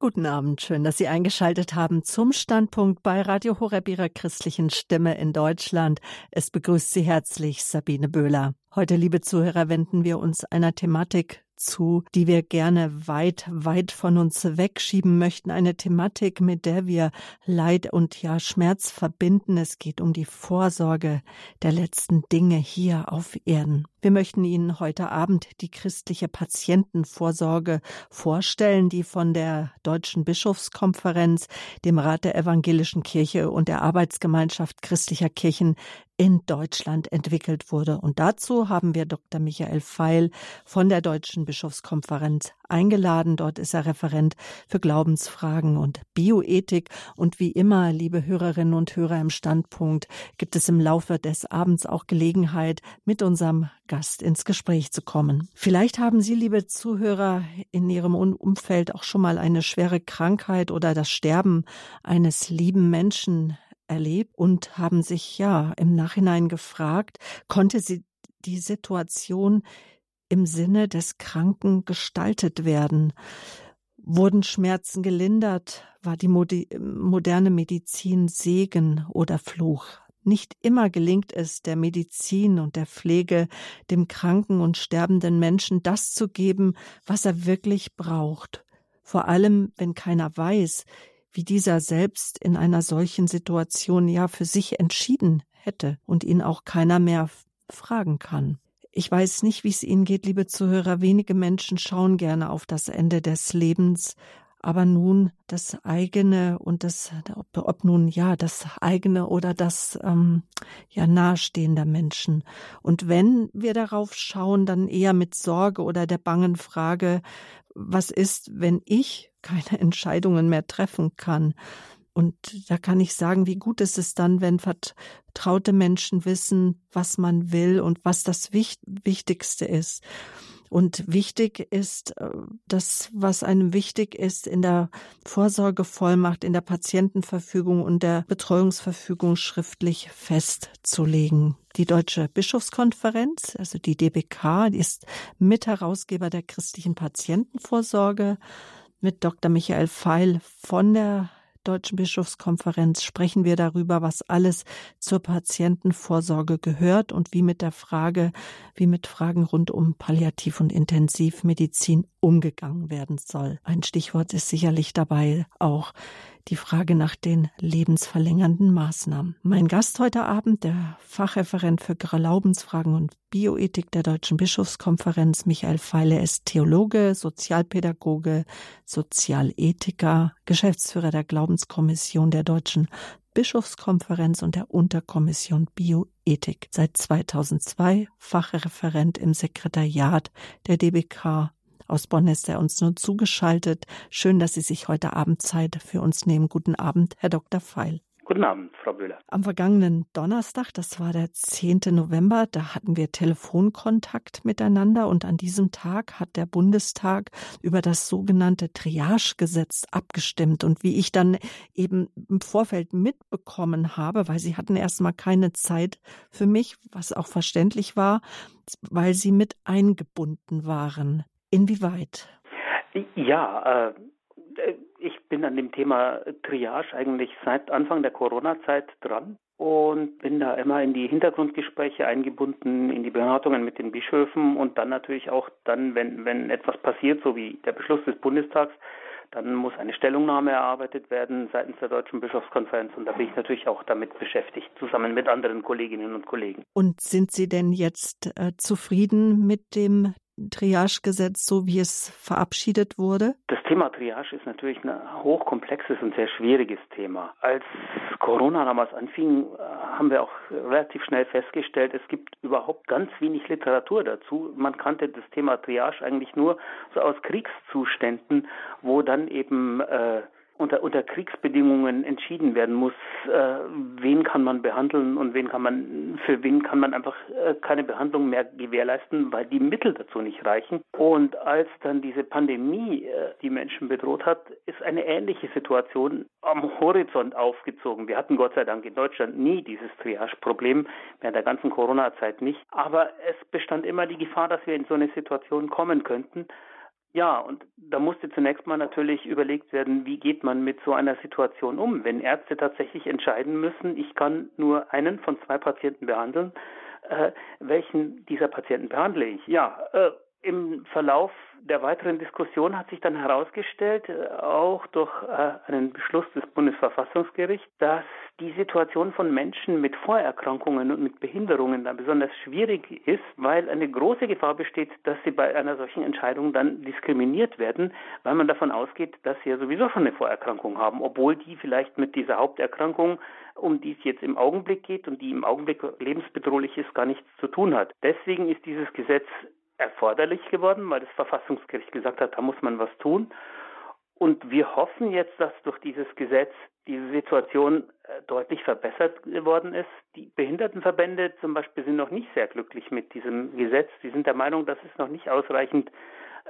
Guten Abend, schön, dass Sie eingeschaltet haben zum Standpunkt bei Radio Horeb Ihrer christlichen Stimme in Deutschland. Es begrüßt Sie herzlich Sabine Böhler. Heute, liebe Zuhörer, wenden wir uns einer Thematik zu, die wir gerne weit, weit von uns wegschieben möchten. Eine Thematik, mit der wir Leid und ja Schmerz verbinden. Es geht um die Vorsorge der letzten Dinge hier auf Erden. Wir möchten Ihnen heute Abend die christliche Patientenvorsorge vorstellen, die von der Deutschen Bischofskonferenz, dem Rat der Evangelischen Kirche und der Arbeitsgemeinschaft christlicher Kirchen in Deutschland entwickelt wurde. Und dazu haben wir Dr. Michael Feil von der Deutschen Bischofskonferenz eingeladen. Dort ist er Referent für Glaubensfragen und Bioethik. Und wie immer, liebe Hörerinnen und Hörer im Standpunkt, gibt es im Laufe des Abends auch Gelegenheit, mit unserem Gast ins Gespräch zu kommen. Vielleicht haben Sie, liebe Zuhörer, in Ihrem Umfeld auch schon mal eine schwere Krankheit oder das Sterben eines lieben Menschen erlebt und haben sich ja im Nachhinein gefragt, konnte sie die Situation im Sinne des Kranken gestaltet werden? Wurden Schmerzen gelindert? War die moderne Medizin Segen oder Fluch? Nicht immer gelingt es der Medizin und der Pflege, dem kranken und sterbenden Menschen das zu geben, was er wirklich braucht. Vor allem, wenn keiner weiß, wie dieser selbst in einer solchen Situation ja für sich entschieden hätte und ihn auch keiner mehr fragen kann. Ich weiß nicht, wie es Ihnen geht, liebe Zuhörer. Wenige Menschen schauen gerne auf das Ende des Lebens, aber nun das eigene und das, ob, ob nun ja das eigene oder das ähm, ja nahestehender Menschen. Und wenn wir darauf schauen, dann eher mit Sorge oder der bangen Frage, was ist, wenn ich keine Entscheidungen mehr treffen kann? Und da kann ich sagen, wie gut ist es dann, wenn vertraute Menschen wissen, was man will und was das Wichtigste ist. Und wichtig ist, äh, das, was einem wichtig ist, in der Vorsorgevollmacht, in der Patientenverfügung und der Betreuungsverfügung schriftlich festzulegen. Die Deutsche Bischofskonferenz, also die DBK, die ist Mitherausgeber der christlichen Patientenvorsorge mit Dr. Michael Feil von der Deutschen Bischofskonferenz sprechen wir darüber, was alles zur Patientenvorsorge gehört und wie mit der Frage, wie mit Fragen rund um Palliativ- und Intensivmedizin umgegangen werden soll. Ein Stichwort ist sicherlich dabei auch die Frage nach den lebensverlängernden Maßnahmen. Mein Gast heute Abend, der Fachreferent für Glaubensfragen und Bioethik der Deutschen Bischofskonferenz, Michael Feile, ist Theologe, Sozialpädagoge, Sozialethiker, Geschäftsführer der Glaubenskommission der Deutschen Bischofskonferenz und der Unterkommission Bioethik. Seit 2002 Fachreferent im Sekretariat der DBK aus Bonn ist er uns nun zugeschaltet. Schön, dass Sie sich heute Abend Zeit für uns nehmen. Guten Abend, Herr Dr. Feil. Guten Abend, Frau Böhler. Am vergangenen Donnerstag, das war der 10. November, da hatten wir Telefonkontakt miteinander und an diesem Tag hat der Bundestag über das sogenannte Triagegesetz abgestimmt. Und wie ich dann eben im Vorfeld mitbekommen habe, weil sie hatten erstmal keine Zeit für mich, was auch verständlich war, weil sie mit eingebunden waren. Inwieweit? Ja, äh, ich bin an dem Thema Triage eigentlich seit Anfang der Corona-Zeit dran und bin da immer in die Hintergrundgespräche eingebunden, in die Beratungen mit den Bischöfen und dann natürlich auch dann, wenn, wenn etwas passiert, so wie der Beschluss des Bundestags, dann muss eine Stellungnahme erarbeitet werden seitens der Deutschen Bischofskonferenz und da bin ich natürlich auch damit beschäftigt, zusammen mit anderen Kolleginnen und Kollegen. Und sind Sie denn jetzt äh, zufrieden mit dem Triagegesetz, so wie es verabschiedet wurde? Das Thema Triage ist natürlich ein hochkomplexes und sehr schwieriges Thema. Als Corona damals anfing, äh, haben wir auch relativ schnell festgestellt, es gibt überhaupt ganz wenig Literatur dazu. Man kannte das Thema Triage eigentlich nur so aus Kriegszuständen, wo dann eben äh, unter, unter Kriegsbedingungen entschieden werden muss, äh, wen kann man behandeln und wen kann man, für wen kann man einfach äh, keine Behandlung mehr gewährleisten, weil die Mittel dazu nicht reichen. Und als dann diese Pandemie äh, die Menschen bedroht hat, ist eine ähnliche Situation am Horizont aufgezogen. Wir hatten Gott sei Dank in Deutschland nie dieses Triage-Problem, während der ganzen Corona-Zeit nicht. Aber es bestand immer die Gefahr, dass wir in so eine Situation kommen könnten. Ja, und da musste zunächst mal natürlich überlegt werden, wie geht man mit so einer Situation um, wenn Ärzte tatsächlich entscheiden müssen, ich kann nur einen von zwei Patienten behandeln, äh, welchen dieser Patienten behandle ich? Ja, äh, im Verlauf der weiteren Diskussion hat sich dann herausgestellt, äh, auch durch äh, einen Beschluss des Bundesverfassungsgerichts, dass die Situation von Menschen mit Vorerkrankungen und mit Behinderungen da besonders schwierig ist, weil eine große Gefahr besteht, dass sie bei einer solchen Entscheidung dann diskriminiert werden, weil man davon ausgeht, dass sie ja sowieso schon eine Vorerkrankung haben, obwohl die vielleicht mit dieser Haupterkrankung, um die es jetzt im Augenblick geht und die im Augenblick lebensbedrohlich ist, gar nichts zu tun hat. Deswegen ist dieses Gesetz erforderlich geworden, weil das Verfassungsgericht gesagt hat, da muss man was tun. Und wir hoffen jetzt, dass durch dieses Gesetz diese Situation äh, deutlich verbessert geworden ist. Die Behindertenverbände zum Beispiel sind noch nicht sehr glücklich mit diesem Gesetz. Sie sind der Meinung, dass es noch nicht ausreichend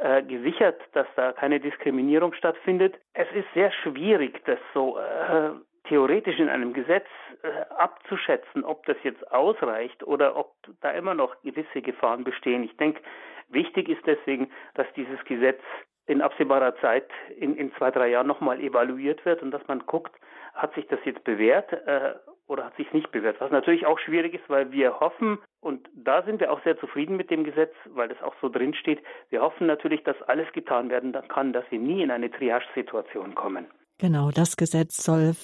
äh, gesichert, dass da keine Diskriminierung stattfindet. Es ist sehr schwierig, das so äh, theoretisch in einem Gesetz äh, abzuschätzen, ob das jetzt ausreicht oder ob da immer noch gewisse Gefahren bestehen. Ich denke, wichtig ist deswegen, dass dieses Gesetz in absehbarer Zeit in, in zwei, drei Jahren nochmal evaluiert wird und dass man guckt, hat sich das jetzt bewährt äh, oder hat sich nicht bewährt. Was natürlich auch schwierig ist, weil wir hoffen, und da sind wir auch sehr zufrieden mit dem Gesetz, weil das auch so drin steht, wir hoffen natürlich, dass alles getan werden kann, dass wir nie in eine Triage-Situation kommen. Genau, das Gesetz soll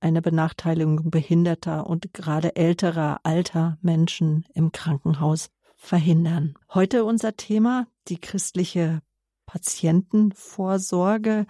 eine Benachteiligung behinderter und gerade älterer, alter Menschen im Krankenhaus verhindern. Heute unser Thema, die christliche Patientenvorsorge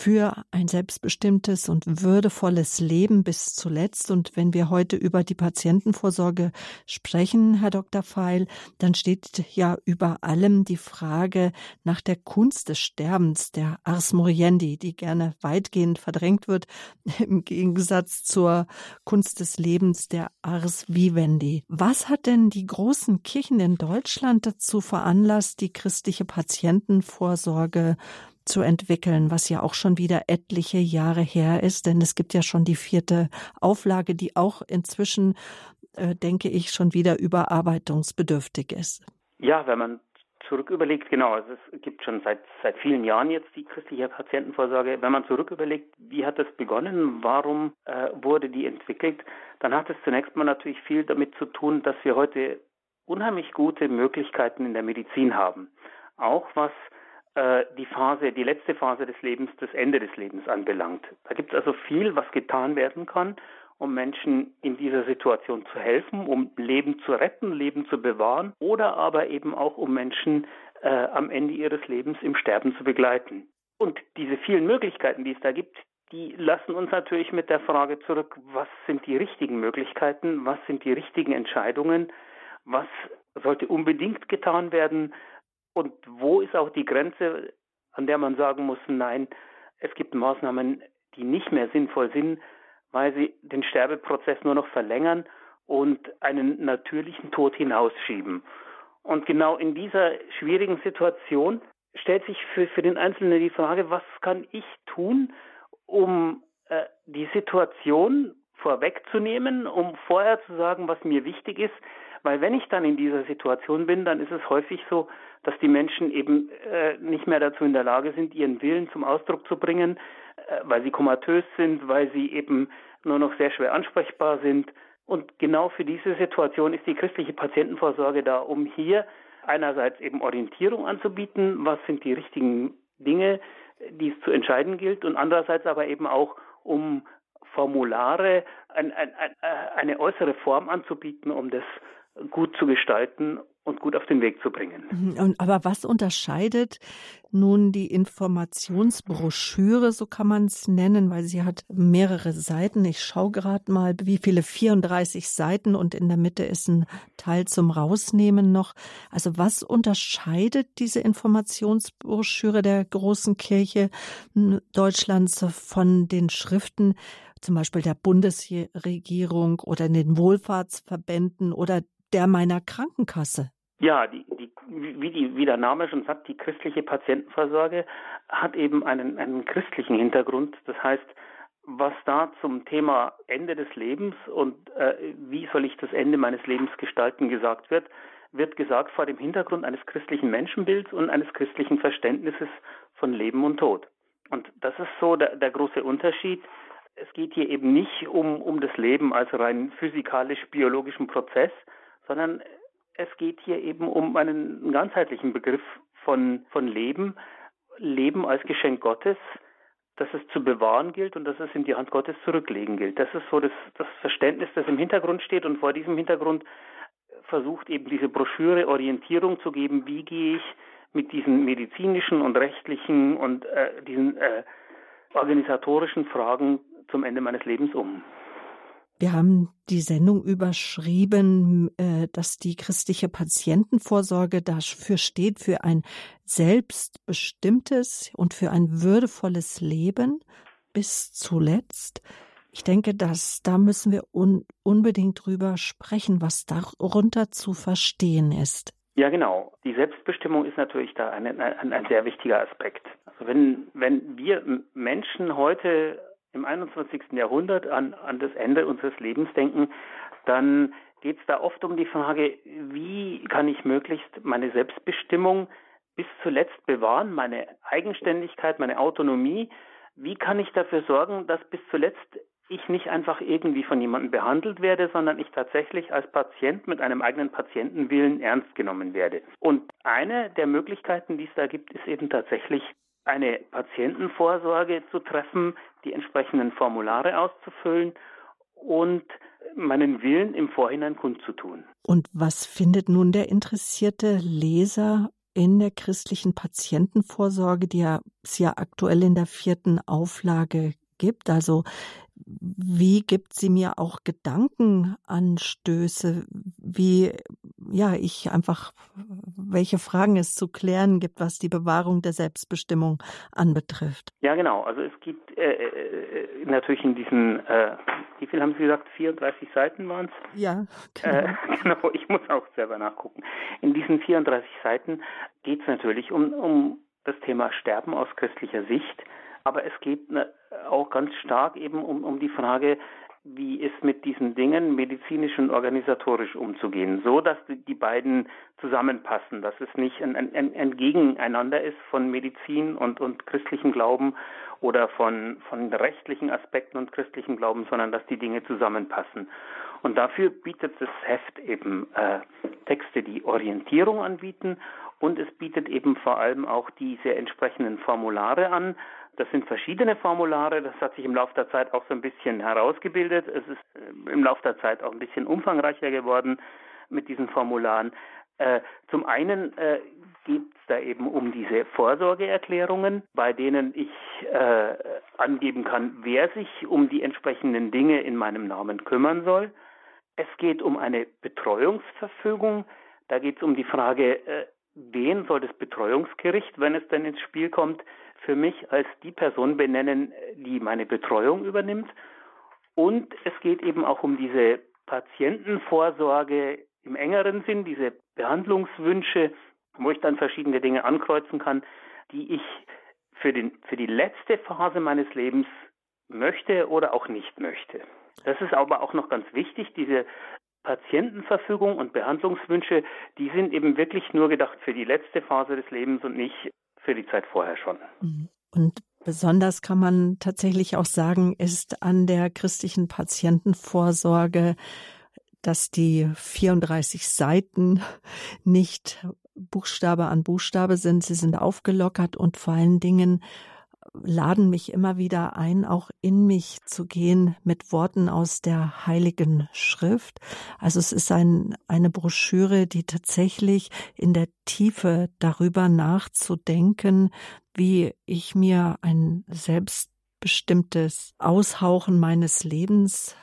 für ein selbstbestimmtes und würdevolles Leben bis zuletzt. Und wenn wir heute über die Patientenvorsorge sprechen, Herr Dr. Feil, dann steht ja über allem die Frage nach der Kunst des Sterbens, der Ars Moriendi, die gerne weitgehend verdrängt wird, im Gegensatz zur Kunst des Lebens, der Ars Vivendi. Was hat denn die großen Kirchen in Deutschland dazu veranlasst, die christliche Patientenvorsorge zu entwickeln, was ja auch schon wieder etliche Jahre her ist, denn es gibt ja schon die vierte Auflage, die auch inzwischen, äh, denke ich, schon wieder überarbeitungsbedürftig ist. Ja, wenn man zurück überlegt, genau, es gibt schon seit, seit vielen Jahren jetzt die christliche Patientenvorsorge. Wenn man zurück überlegt, wie hat das begonnen, warum äh, wurde die entwickelt, dann hat es zunächst mal natürlich viel damit zu tun, dass wir heute unheimlich gute Möglichkeiten in der Medizin haben. Auch was die Phase, die letzte Phase des Lebens, das Ende des Lebens anbelangt. Da gibt es also viel, was getan werden kann, um Menschen in dieser Situation zu helfen, um Leben zu retten, Leben zu bewahren oder aber eben auch um Menschen äh, am Ende ihres Lebens im Sterben zu begleiten. Und diese vielen Möglichkeiten, die es da gibt, die lassen uns natürlich mit der Frage zurück, was sind die richtigen Möglichkeiten, was sind die richtigen Entscheidungen, was sollte unbedingt getan werden, und wo ist auch die Grenze, an der man sagen muss, nein, es gibt Maßnahmen, die nicht mehr sinnvoll sind, weil sie den Sterbeprozess nur noch verlängern und einen natürlichen Tod hinausschieben. Und genau in dieser schwierigen Situation stellt sich für, für den Einzelnen die Frage, was kann ich tun, um äh, die Situation vorwegzunehmen, um vorher zu sagen, was mir wichtig ist, weil wenn ich dann in dieser Situation bin, dann ist es häufig so, dass die Menschen eben äh, nicht mehr dazu in der Lage sind, ihren Willen zum Ausdruck zu bringen, äh, weil sie komatös sind, weil sie eben nur noch sehr schwer ansprechbar sind. Und genau für diese Situation ist die christliche Patientenvorsorge da, um hier einerseits eben Orientierung anzubieten, was sind die richtigen Dinge, die es zu entscheiden gilt, und andererseits aber eben auch, um Formulare, ein, ein, ein, äh, eine äußere Form anzubieten, um das gut zu gestalten und gut auf den Weg zu bringen. Mhm, aber was unterscheidet nun die Informationsbroschüre, so kann man es nennen, weil sie hat mehrere Seiten. Ich schaue gerade mal, wie viele 34 Seiten und in der Mitte ist ein Teil zum Rausnehmen noch. Also was unterscheidet diese Informationsbroschüre der großen Kirche Deutschlands von den Schriften zum Beispiel der Bundesregierung oder den Wohlfahrtsverbänden oder der meiner Krankenkasse? Ja, die, die, wie, die, wie der Name schon sagt, die christliche Patientenvorsorge hat eben einen, einen christlichen Hintergrund. Das heißt, was da zum Thema Ende des Lebens und äh, wie soll ich das Ende meines Lebens gestalten gesagt wird, wird gesagt vor dem Hintergrund eines christlichen Menschenbilds und eines christlichen Verständnisses von Leben und Tod. Und das ist so der, der große Unterschied. Es geht hier eben nicht um, um das Leben als rein physikalisch-biologischen Prozess, sondern es geht hier eben um einen ganzheitlichen Begriff von, von Leben, Leben als Geschenk Gottes, dass es zu bewahren gilt und dass es in die Hand Gottes zurücklegen gilt. Das ist so das, das Verständnis, das im Hintergrund steht und vor diesem Hintergrund versucht eben diese Broschüre Orientierung zu geben, wie gehe ich mit diesen medizinischen und rechtlichen und äh, diesen äh, organisatorischen Fragen zum Ende meines Lebens um. Wir haben die Sendung überschrieben, äh, dass die christliche Patientenvorsorge dafür steht, für ein selbstbestimmtes und für ein würdevolles Leben bis zuletzt. Ich denke, dass da müssen wir un unbedingt drüber sprechen, was darunter zu verstehen ist. Ja, genau. Die Selbstbestimmung ist natürlich da ein, ein, ein sehr wichtiger Aspekt. Also wenn, wenn wir Menschen heute im 21. Jahrhundert an, an das Ende unseres Lebens denken, dann geht es da oft um die Frage, wie kann ich möglichst meine Selbstbestimmung bis zuletzt bewahren, meine Eigenständigkeit, meine Autonomie. Wie kann ich dafür sorgen, dass bis zuletzt ich nicht einfach irgendwie von jemandem behandelt werde, sondern ich tatsächlich als Patient mit einem eigenen Patientenwillen ernst genommen werde. Und eine der Möglichkeiten, die es da gibt, ist eben tatsächlich eine Patientenvorsorge zu treffen, die entsprechenden Formulare auszufüllen und meinen Willen im Vorhinein kundzutun. Und was findet nun der interessierte Leser in der christlichen Patientenvorsorge, die es ja aktuell in der vierten Auflage gibt? Also wie gibt sie mir auch Gedankenanstöße, wie ja ich einfach welche Fragen es zu klären gibt, was die Bewahrung der Selbstbestimmung anbetrifft. Ja, genau. Also es gibt äh, äh, natürlich in diesen, äh, wie viel haben Sie gesagt, 34 Seiten waren es? Ja, genau. Äh, genau. Ich muss auch selber nachgucken. In diesen 34 Seiten geht es natürlich um, um das Thema Sterben aus christlicher Sicht aber es geht ne, auch ganz stark eben um, um die Frage, wie ist mit diesen Dingen medizinisch und organisatorisch umzugehen, so dass die beiden zusammenpassen, dass es nicht ein, ein, ein Gegeneinander ist von Medizin und, und christlichem Glauben oder von, von rechtlichen Aspekten und christlichem Glauben, sondern dass die Dinge zusammenpassen. Und dafür bietet das Heft eben äh, Texte, die Orientierung anbieten und es bietet eben vor allem auch diese entsprechenden Formulare an, das sind verschiedene Formulare. Das hat sich im Laufe der Zeit auch so ein bisschen herausgebildet. Es ist äh, im Laufe der Zeit auch ein bisschen umfangreicher geworden mit diesen Formularen. Äh, zum einen äh, geht es da eben um diese Vorsorgeerklärungen, bei denen ich äh, angeben kann, wer sich um die entsprechenden Dinge in meinem Namen kümmern soll. Es geht um eine Betreuungsverfügung. Da geht es um die Frage, äh, wen soll das Betreuungsgericht, wenn es denn ins Spiel kommt, für mich als die Person benennen, die meine Betreuung übernimmt. Und es geht eben auch um diese Patientenvorsorge im engeren Sinn, diese Behandlungswünsche, wo ich dann verschiedene Dinge ankreuzen kann, die ich für, den, für die letzte Phase meines Lebens möchte oder auch nicht möchte. Das ist aber auch noch ganz wichtig, diese Patientenverfügung und Behandlungswünsche, die sind eben wirklich nur gedacht für die letzte Phase des Lebens und nicht für die Zeit vorher schon. Mhm. Und besonders kann man tatsächlich auch sagen, ist an der christlichen Patientenvorsorge, dass die 34 Seiten nicht Buchstabe an Buchstabe sind. Sie sind aufgelockert und vor allen Dingen laden mich immer wieder ein, auch in mich zu gehen mit Worten aus der Heiligen Schrift. Also es ist ein, eine Broschüre, die tatsächlich in der Tiefe darüber nachzudenken, wie ich mir ein selbstbestimmtes Aushauchen meines Lebens,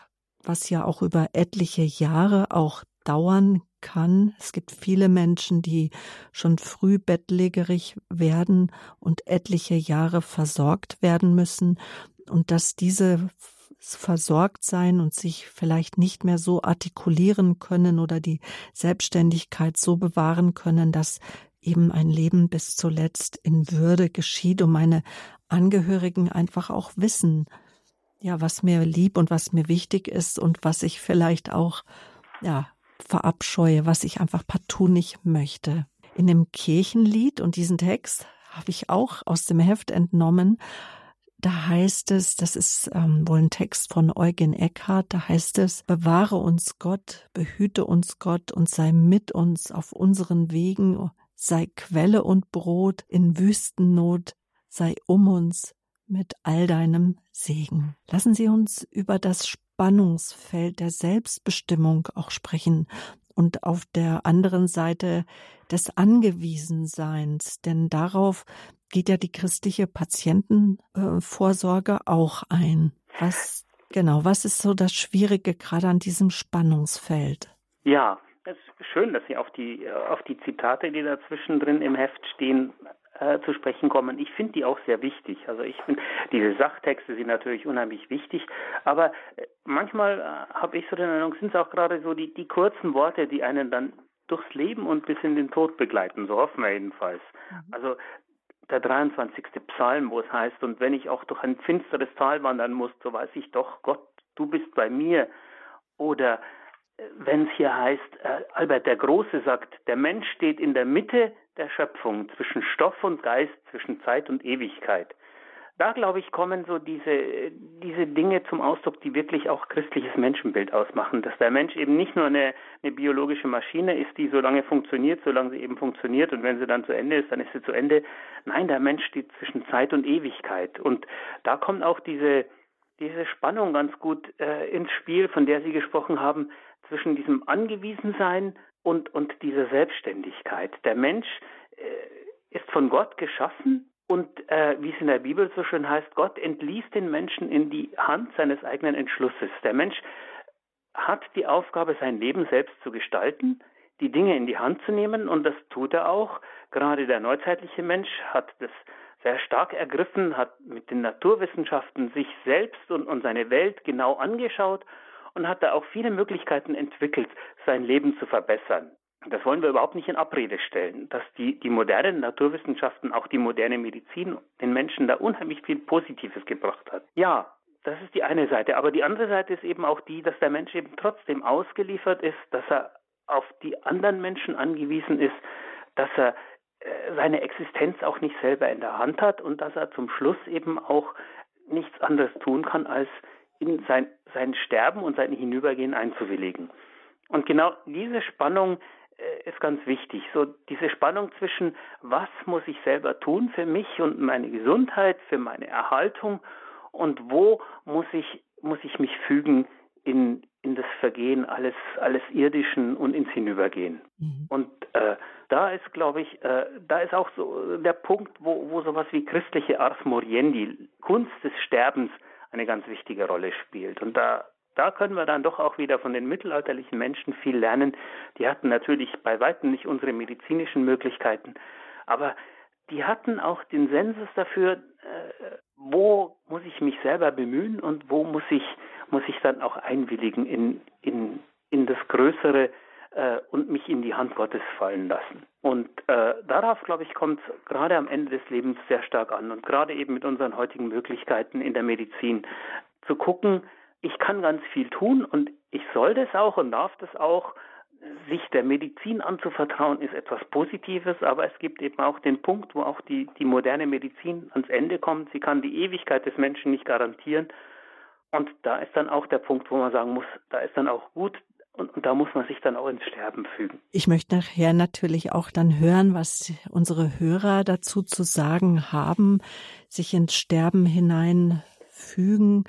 was ja auch über etliche Jahre auch dauern kann. Es gibt viele Menschen, die schon früh bettlägerig werden und etliche Jahre versorgt werden müssen und dass diese versorgt sein und sich vielleicht nicht mehr so artikulieren können oder die Selbstständigkeit so bewahren können, dass eben ein Leben bis zuletzt in Würde geschieht und meine Angehörigen einfach auch wissen, ja, was mir lieb und was mir wichtig ist und was ich vielleicht auch, ja, verabscheue, was ich einfach partout nicht möchte. In dem Kirchenlied und diesen Text habe ich auch aus dem Heft entnommen. Da heißt es, das ist ähm, wohl ein Text von Eugen Eckhart, da heißt es, bewahre uns Gott, behüte uns Gott und sei mit uns auf unseren Wegen, sei Quelle und Brot in Wüstennot, sei um uns mit all deinem Segen. Lassen Sie uns über das Spannungsfeld der Selbstbestimmung auch sprechen und auf der anderen Seite des Angewiesenseins, denn darauf geht ja die christliche Patientenvorsorge auch ein. Was genau, was ist so das Schwierige gerade an diesem Spannungsfeld? Ja, es ist schön, dass Sie auf die auf die Zitate, die dazwischen drin im Heft stehen, äh, zu sprechen kommen. Ich finde die auch sehr wichtig. Also ich finde, diese Sachtexte sind natürlich unheimlich wichtig, aber äh, manchmal äh, habe ich so den Eindruck, sind es auch gerade so die, die kurzen Worte, die einen dann durchs Leben und bis in den Tod begleiten, so hoffen wir jedenfalls. Mhm. Also der 23. Psalm, wo es heißt, und wenn ich auch durch ein finsteres Tal wandern muss, so weiß ich doch, Gott, du bist bei mir. Oder äh, wenn es hier heißt, äh, Albert der Große sagt, der Mensch steht in der Mitte der Schöpfung, zwischen Stoff und Geist, zwischen Zeit und Ewigkeit. Da, glaube ich, kommen so diese, diese Dinge zum Ausdruck, die wirklich auch christliches Menschenbild ausmachen. Dass der Mensch eben nicht nur eine, eine biologische Maschine ist, die so lange funktioniert, solange sie eben funktioniert und wenn sie dann zu Ende ist, dann ist sie zu Ende. Nein, der Mensch steht zwischen Zeit und Ewigkeit. Und da kommt auch diese, diese Spannung ganz gut äh, ins Spiel, von der Sie gesprochen haben, zwischen diesem Angewiesensein und, und dieser Selbstständigkeit. Der Mensch äh, ist von Gott geschaffen und äh, wie es in der Bibel so schön heißt, Gott entließ den Menschen in die Hand seines eigenen Entschlusses. Der Mensch hat die Aufgabe, sein Leben selbst zu gestalten, die Dinge in die Hand zu nehmen und das tut er auch. Gerade der neuzeitliche Mensch hat das sehr stark ergriffen, hat mit den Naturwissenschaften sich selbst und, und seine Welt genau angeschaut und hat da auch viele Möglichkeiten entwickelt, sein Leben zu verbessern. Das wollen wir überhaupt nicht in Abrede stellen, dass die, die modernen Naturwissenschaften, auch die moderne Medizin, den Menschen da unheimlich viel Positives gebracht hat. Ja, das ist die eine Seite. Aber die andere Seite ist eben auch die, dass der Mensch eben trotzdem ausgeliefert ist, dass er auf die anderen Menschen angewiesen ist, dass er äh, seine Existenz auch nicht selber in der Hand hat und dass er zum Schluss eben auch nichts anderes tun kann, als in sein, sein Sterben und sein Hinübergehen einzuwilligen. Und genau diese Spannung äh, ist ganz wichtig. So diese Spannung zwischen, was muss ich selber tun für mich und meine Gesundheit, für meine Erhaltung und wo muss ich, muss ich mich fügen in, in das Vergehen alles, alles Irdischen und ins Hinübergehen. Mhm. Und äh, da ist, glaube ich, äh, da ist auch so der Punkt, wo, wo sowas wie christliche Ars Moriendi, Kunst des Sterbens, eine ganz wichtige Rolle spielt. Und da, da können wir dann doch auch wieder von den mittelalterlichen Menschen viel lernen. Die hatten natürlich bei weitem nicht unsere medizinischen Möglichkeiten, aber die hatten auch den Sensus dafür, äh, wo muss ich mich selber bemühen und wo muss ich, muss ich dann auch einwilligen in, in, in das Größere, äh, und mich in die Hand Gottes fallen lassen. Und äh, darauf, glaube ich, kommt es gerade am Ende des Lebens sehr stark an. Und gerade eben mit unseren heutigen Möglichkeiten in der Medizin zu gucken, ich kann ganz viel tun und ich soll das auch und darf das auch. Sich der Medizin anzuvertrauen ist etwas Positives, aber es gibt eben auch den Punkt, wo auch die, die moderne Medizin ans Ende kommt. Sie kann die Ewigkeit des Menschen nicht garantieren. Und da ist dann auch der Punkt, wo man sagen muss, da ist dann auch gut, und, und, da muss man sich dann auch ins Sterben fügen. Ich möchte nachher natürlich auch dann hören, was unsere Hörer dazu zu sagen haben, sich ins Sterben hineinfügen.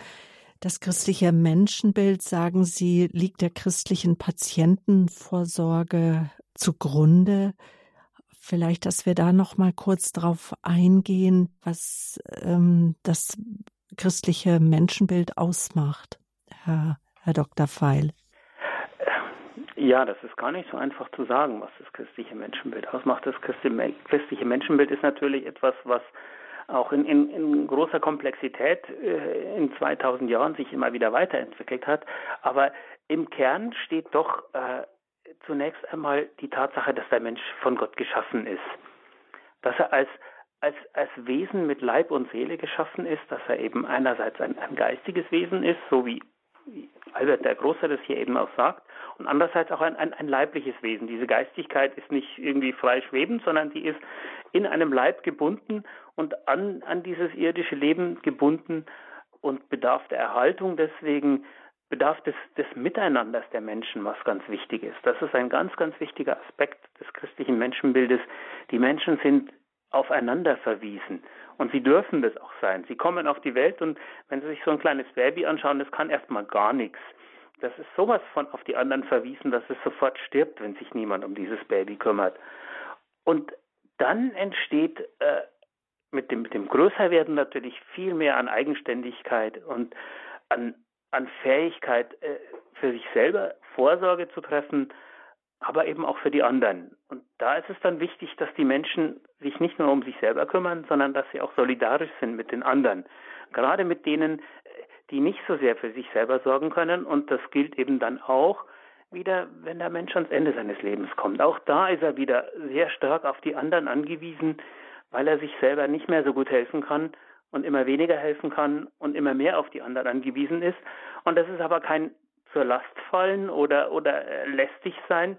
Das christliche Menschenbild, sagen Sie, liegt der christlichen Patientenvorsorge zugrunde. Vielleicht, dass wir da noch mal kurz drauf eingehen, was ähm, das christliche Menschenbild ausmacht, Herr, Herr Dr. Feil. Ja, das ist gar nicht so einfach zu sagen, was das christliche Menschenbild ausmacht. Das christliche Menschenbild ist natürlich etwas, was auch in, in, in großer Komplexität äh, in 2000 Jahren sich immer wieder weiterentwickelt hat. Aber im Kern steht doch äh, zunächst einmal die Tatsache, dass der Mensch von Gott geschaffen ist. Dass er als, als, als Wesen mit Leib und Seele geschaffen ist, dass er eben einerseits ein, ein geistiges Wesen ist, so wie Albert der Große das hier eben auch sagt, und andererseits auch ein, ein, ein leibliches Wesen. Diese Geistigkeit ist nicht irgendwie frei schwebend, sondern die ist in einem Leib gebunden und an, an dieses irdische Leben gebunden und bedarf der Erhaltung. Deswegen bedarf des, des Miteinanders der Menschen, was ganz wichtig ist. Das ist ein ganz, ganz wichtiger Aspekt des christlichen Menschenbildes. Die Menschen sind aufeinander verwiesen. Und sie dürfen das auch sein. Sie kommen auf die Welt und wenn Sie sich so ein kleines Baby anschauen, das kann erstmal gar nichts. Das ist sowas von auf die anderen verwiesen, dass es sofort stirbt, wenn sich niemand um dieses Baby kümmert. Und dann entsteht äh, mit, dem, mit dem Größerwerden natürlich viel mehr an Eigenständigkeit und an, an Fähigkeit, äh, für sich selber Vorsorge zu treffen, aber eben auch für die anderen. Und da ist es dann wichtig, dass die Menschen sich nicht nur um sich selber kümmern, sondern dass sie auch solidarisch sind mit den anderen. Gerade mit denen, die nicht so sehr für sich selber sorgen können. Und das gilt eben dann auch wieder, wenn der Mensch ans Ende seines Lebens kommt. Auch da ist er wieder sehr stark auf die anderen angewiesen, weil er sich selber nicht mehr so gut helfen kann und immer weniger helfen kann und immer mehr auf die anderen angewiesen ist. Und das ist aber kein zur Last fallen oder, oder äh, lästig sein,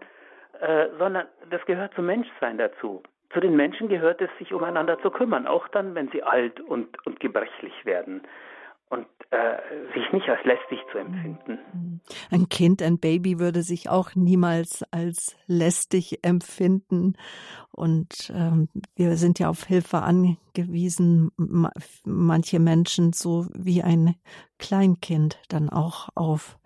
äh, sondern das gehört zum Menschsein dazu. Zu den Menschen gehört es, sich umeinander zu kümmern, auch dann, wenn sie alt und, und gebrechlich werden und äh, sich nicht als lästig zu empfinden. Mhm. Ein Kind, ein Baby würde sich auch niemals als lästig empfinden. Und ähm, wir sind ja auf Hilfe angewiesen, manche Menschen so wie ein Kleinkind dann auch auf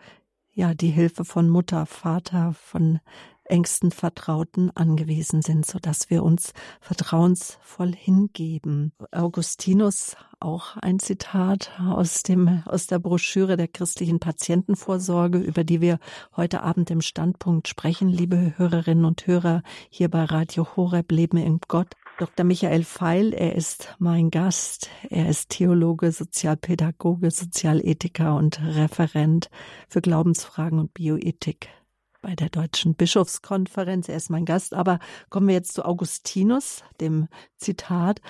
ja die Hilfe von Mutter, Vater, von engsten Vertrauten angewiesen sind, so dass wir uns vertrauensvoll hingeben. Augustinus auch ein Zitat aus dem aus der Broschüre der christlichen Patientenvorsorge, über die wir heute Abend im Standpunkt sprechen, liebe Hörerinnen und Hörer hier bei Radio Horeb Leben in Gott. Dr. Michael Feil, er ist mein Gast. Er ist Theologe, Sozialpädagoge, Sozialethiker und Referent für Glaubensfragen und Bioethik bei der Deutschen Bischofskonferenz. Er ist mein Gast. Aber kommen wir jetzt zu Augustinus, dem Zitat.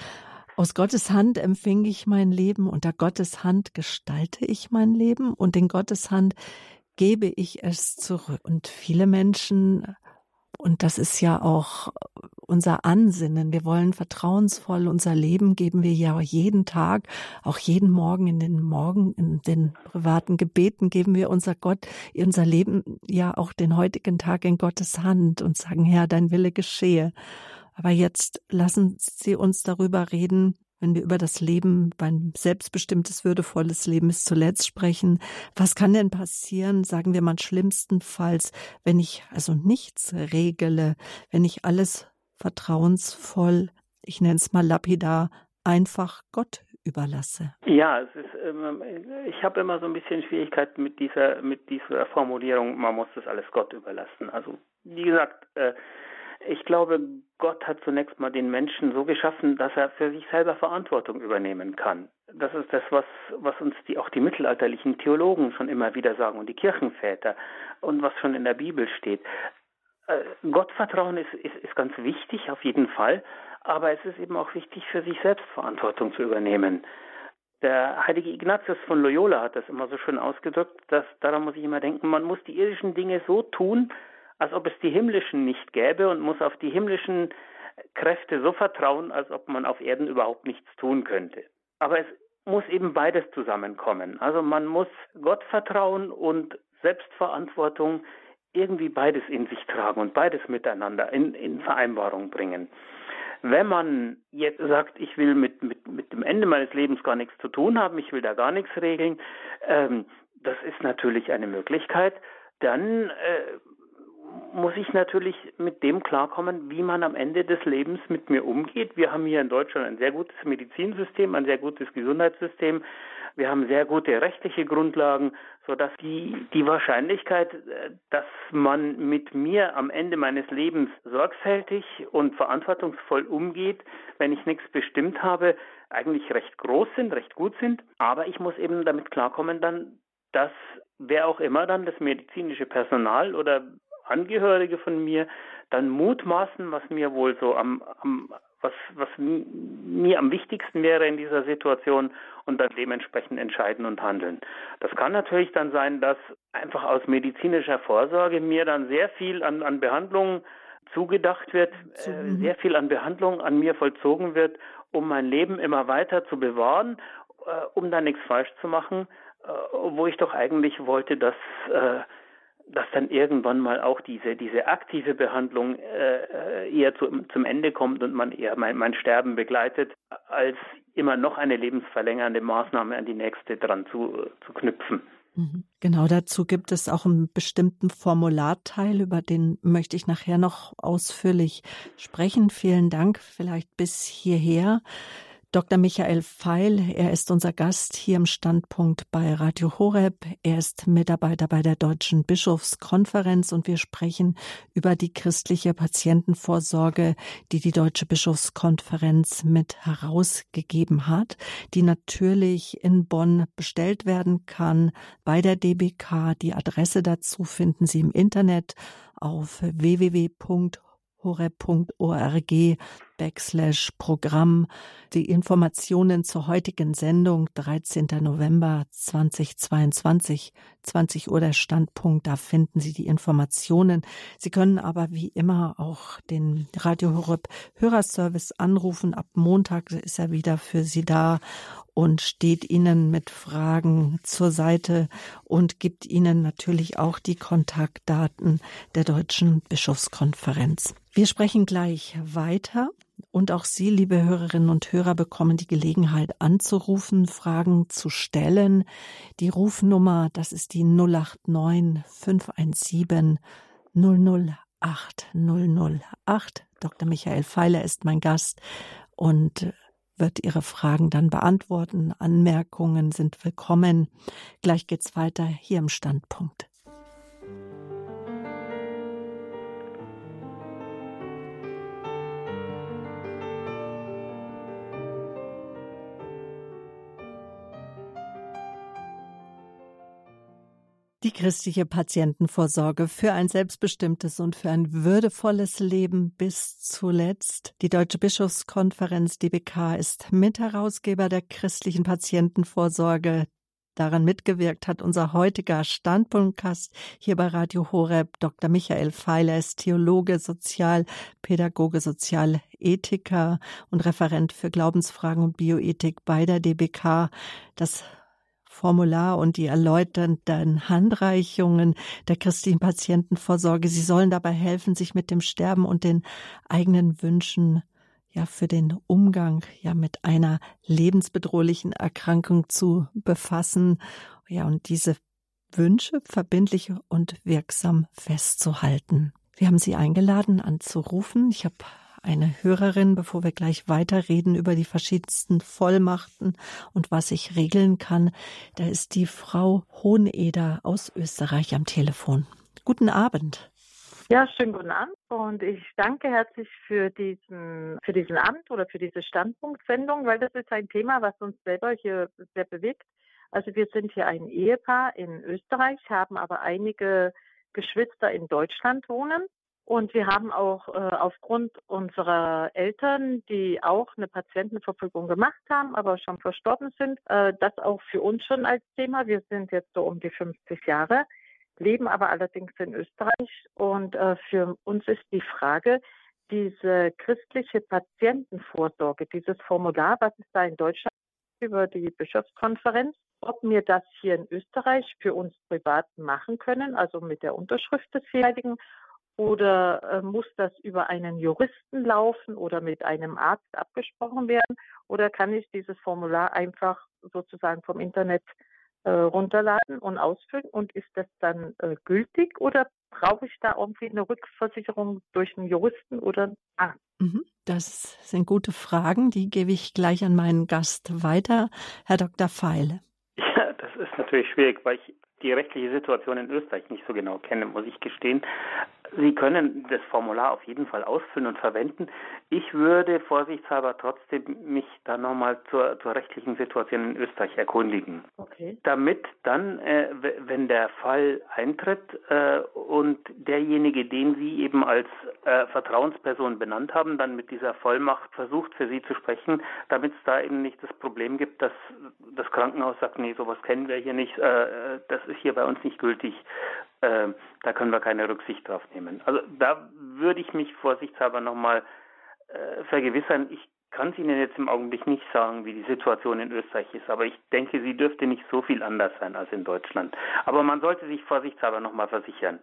Aus Gottes Hand empfing ich mein Leben, unter Gottes Hand gestalte ich mein Leben und in Gottes Hand gebe ich es zurück. Und viele Menschen und das ist ja auch unser Ansinnen. Wir wollen vertrauensvoll unser Leben geben wir ja jeden Tag, auch jeden Morgen in den Morgen, in den privaten Gebeten geben wir unser Gott, unser Leben ja auch den heutigen Tag in Gottes Hand und sagen, Herr, dein Wille geschehe. Aber jetzt lassen Sie uns darüber reden, wenn wir über das Leben, ein selbstbestimmtes, würdevolles Leben ist zuletzt sprechen, was kann denn passieren, sagen wir mal schlimmstenfalls, wenn ich also nichts regle, wenn ich alles vertrauensvoll, ich nenne es mal lapidar, einfach Gott überlasse? Ja, es ist, ähm, ich habe immer so ein bisschen Schwierigkeiten mit dieser, mit dieser Formulierung, man muss das alles Gott überlassen. Also, wie gesagt, äh, ich glaube, Gott hat zunächst mal den Menschen so geschaffen, dass er für sich selber Verantwortung übernehmen kann. Das ist das, was, was uns die, auch die mittelalterlichen Theologen schon immer wieder sagen und die Kirchenväter und was schon in der Bibel steht. Äh, Gottvertrauen ist, ist, ist ganz wichtig, auf jeden Fall, aber es ist eben auch wichtig, für sich selbst Verantwortung zu übernehmen. Der heilige Ignatius von Loyola hat das immer so schön ausgedrückt, dass daran muss ich immer denken, man muss die irdischen Dinge so tun, als ob es die himmlischen nicht gäbe und muss auf die himmlischen Kräfte so vertrauen, als ob man auf Erden überhaupt nichts tun könnte. Aber es muss eben beides zusammenkommen. Also man muss Gott vertrauen und Selbstverantwortung irgendwie beides in sich tragen und beides miteinander in, in Vereinbarung bringen. Wenn man jetzt sagt, ich will mit, mit, mit dem Ende meines Lebens gar nichts zu tun haben, ich will da gar nichts regeln, ähm, das ist natürlich eine Möglichkeit, dann äh, muss ich natürlich mit dem klarkommen, wie man am Ende des Lebens mit mir umgeht. Wir haben hier in Deutschland ein sehr gutes Medizinsystem, ein sehr gutes Gesundheitssystem. Wir haben sehr gute rechtliche Grundlagen, sodass die, die Wahrscheinlichkeit, dass man mit mir am Ende meines Lebens sorgfältig und verantwortungsvoll umgeht, wenn ich nichts bestimmt habe, eigentlich recht groß sind, recht gut sind. Aber ich muss eben damit klarkommen, dann, dass wer auch immer dann das medizinische Personal oder Angehörige von mir dann mutmaßen, was mir wohl so am, am was, was mir am wichtigsten wäre in dieser Situation und dann dementsprechend entscheiden und handeln. Das kann natürlich dann sein, dass einfach aus medizinischer Vorsorge mir dann sehr viel an, an Behandlungen zugedacht wird, äh, mhm. sehr viel an Behandlung an mir vollzogen wird, um mein Leben immer weiter zu bewahren, äh, um da nichts falsch zu machen, äh, wo ich doch eigentlich wollte, dass äh, dass dann irgendwann mal auch diese diese aktive Behandlung äh, eher zu, zum Ende kommt und man eher mein, mein Sterben begleitet, als immer noch eine lebensverlängernde Maßnahme an die nächste dran zu, zu knüpfen. Mhm. Genau dazu gibt es auch einen bestimmten Formularteil, über den möchte ich nachher noch ausführlich sprechen. Vielen Dank vielleicht bis hierher. Dr. Michael Feil, er ist unser Gast hier im Standpunkt bei Radio Horeb. Er ist Mitarbeiter bei der Deutschen Bischofskonferenz und wir sprechen über die christliche Patientenvorsorge, die die Deutsche Bischofskonferenz mit herausgegeben hat, die natürlich in Bonn bestellt werden kann bei der DBK. Die Adresse dazu finden Sie im Internet auf www.horeb horeb.org backslash Programm. Die Informationen zur heutigen Sendung 13. November 2022, 20 Uhr der Standpunkt, da finden Sie die Informationen. Sie können aber wie immer auch den Radio Horeb Hörerservice anrufen. Ab Montag ist er wieder für Sie da und steht Ihnen mit Fragen zur Seite und gibt Ihnen natürlich auch die Kontaktdaten der Deutschen Bischofskonferenz. Wir sprechen gleich weiter und auch Sie, liebe Hörerinnen und Hörer, bekommen die Gelegenheit anzurufen, Fragen zu stellen. Die Rufnummer, das ist die 089 517 008 008. Dr. Michael Feiler ist mein Gast und wird Ihre Fragen dann beantworten. Anmerkungen sind willkommen. Gleich geht's weiter hier im Standpunkt. Die christliche Patientenvorsorge für ein selbstbestimmtes und für ein würdevolles Leben bis zuletzt. Die Deutsche Bischofskonferenz DBK ist Mitherausgeber der christlichen Patientenvorsorge. Daran mitgewirkt hat unser heutiger Standpunktgast hier bei Radio Horeb, Dr. Michael Feiler, ist Theologe, Sozialpädagoge, Sozialethiker und Referent für Glaubensfragen und Bioethik bei der DBK. Das Formular und die erläuternden Handreichungen der christlichen Patientenvorsorge. Sie sollen dabei helfen, sich mit dem Sterben und den eigenen Wünschen ja für den Umgang ja mit einer lebensbedrohlichen Erkrankung zu befassen. Ja, und diese Wünsche verbindlich und wirksam festzuhalten. Wir haben Sie eingeladen anzurufen. Ich habe eine Hörerin, bevor wir gleich weiterreden über die verschiedensten Vollmachten und was ich regeln kann. Da ist die Frau Hoheneder aus Österreich am Telefon. Guten Abend. Ja, schönen guten Abend und ich danke herzlich für diesen, für diesen Abend oder für diese Standpunktsendung, weil das ist ein Thema, was uns selber hier sehr bewegt. Also wir sind hier ein Ehepaar in Österreich, haben aber einige Geschwister in Deutschland wohnen und wir haben auch äh, aufgrund unserer Eltern, die auch eine Patientenverfügung gemacht haben, aber schon verstorben sind, äh, das auch für uns schon als Thema. Wir sind jetzt so um die 50 Jahre, leben aber allerdings in Österreich. Und äh, für uns ist die Frage, diese christliche Patientenvorsorge, dieses Formular, was es da in Deutschland über die Bischofskonferenz, ob wir das hier in Österreich für uns privat machen können, also mit der Unterschrift des Heiligen, oder äh, muss das über einen Juristen laufen oder mit einem Arzt abgesprochen werden? Oder kann ich dieses Formular einfach sozusagen vom Internet äh, runterladen und ausfüllen? Und ist das dann äh, gültig oder brauche ich da irgendwie eine Rückversicherung durch einen Juristen oder Arzt? Mhm. Das sind gute Fragen, die gebe ich gleich an meinen Gast weiter, Herr Dr. Feile. Ja, das ist natürlich schwierig, weil ich die rechtliche Situation in Österreich nicht so genau kenne, muss ich gestehen. Sie können das Formular auf jeden Fall ausfüllen und verwenden. Ich würde vorsichtshalber trotzdem mich dann nochmal zur, zur rechtlichen Situation in Österreich erkundigen. Okay. Damit dann, äh, wenn der Fall eintritt äh, und derjenige, den Sie eben als äh, Vertrauensperson benannt haben, dann mit dieser Vollmacht versucht, für Sie zu sprechen, damit es da eben nicht das Problem gibt, dass das Krankenhaus sagt, nee, sowas kennen wir hier nicht, äh, das ist hier bei uns nicht gültig äh, da können wir keine Rücksicht drauf nehmen. Also da würde ich mich vorsichtshalber nochmal äh, vergewissern. Ich kann es Ihnen jetzt im Augenblick nicht sagen, wie die Situation in Österreich ist, aber ich denke, sie dürfte nicht so viel anders sein als in Deutschland. Aber man sollte sich vorsichtshalber nochmal versichern.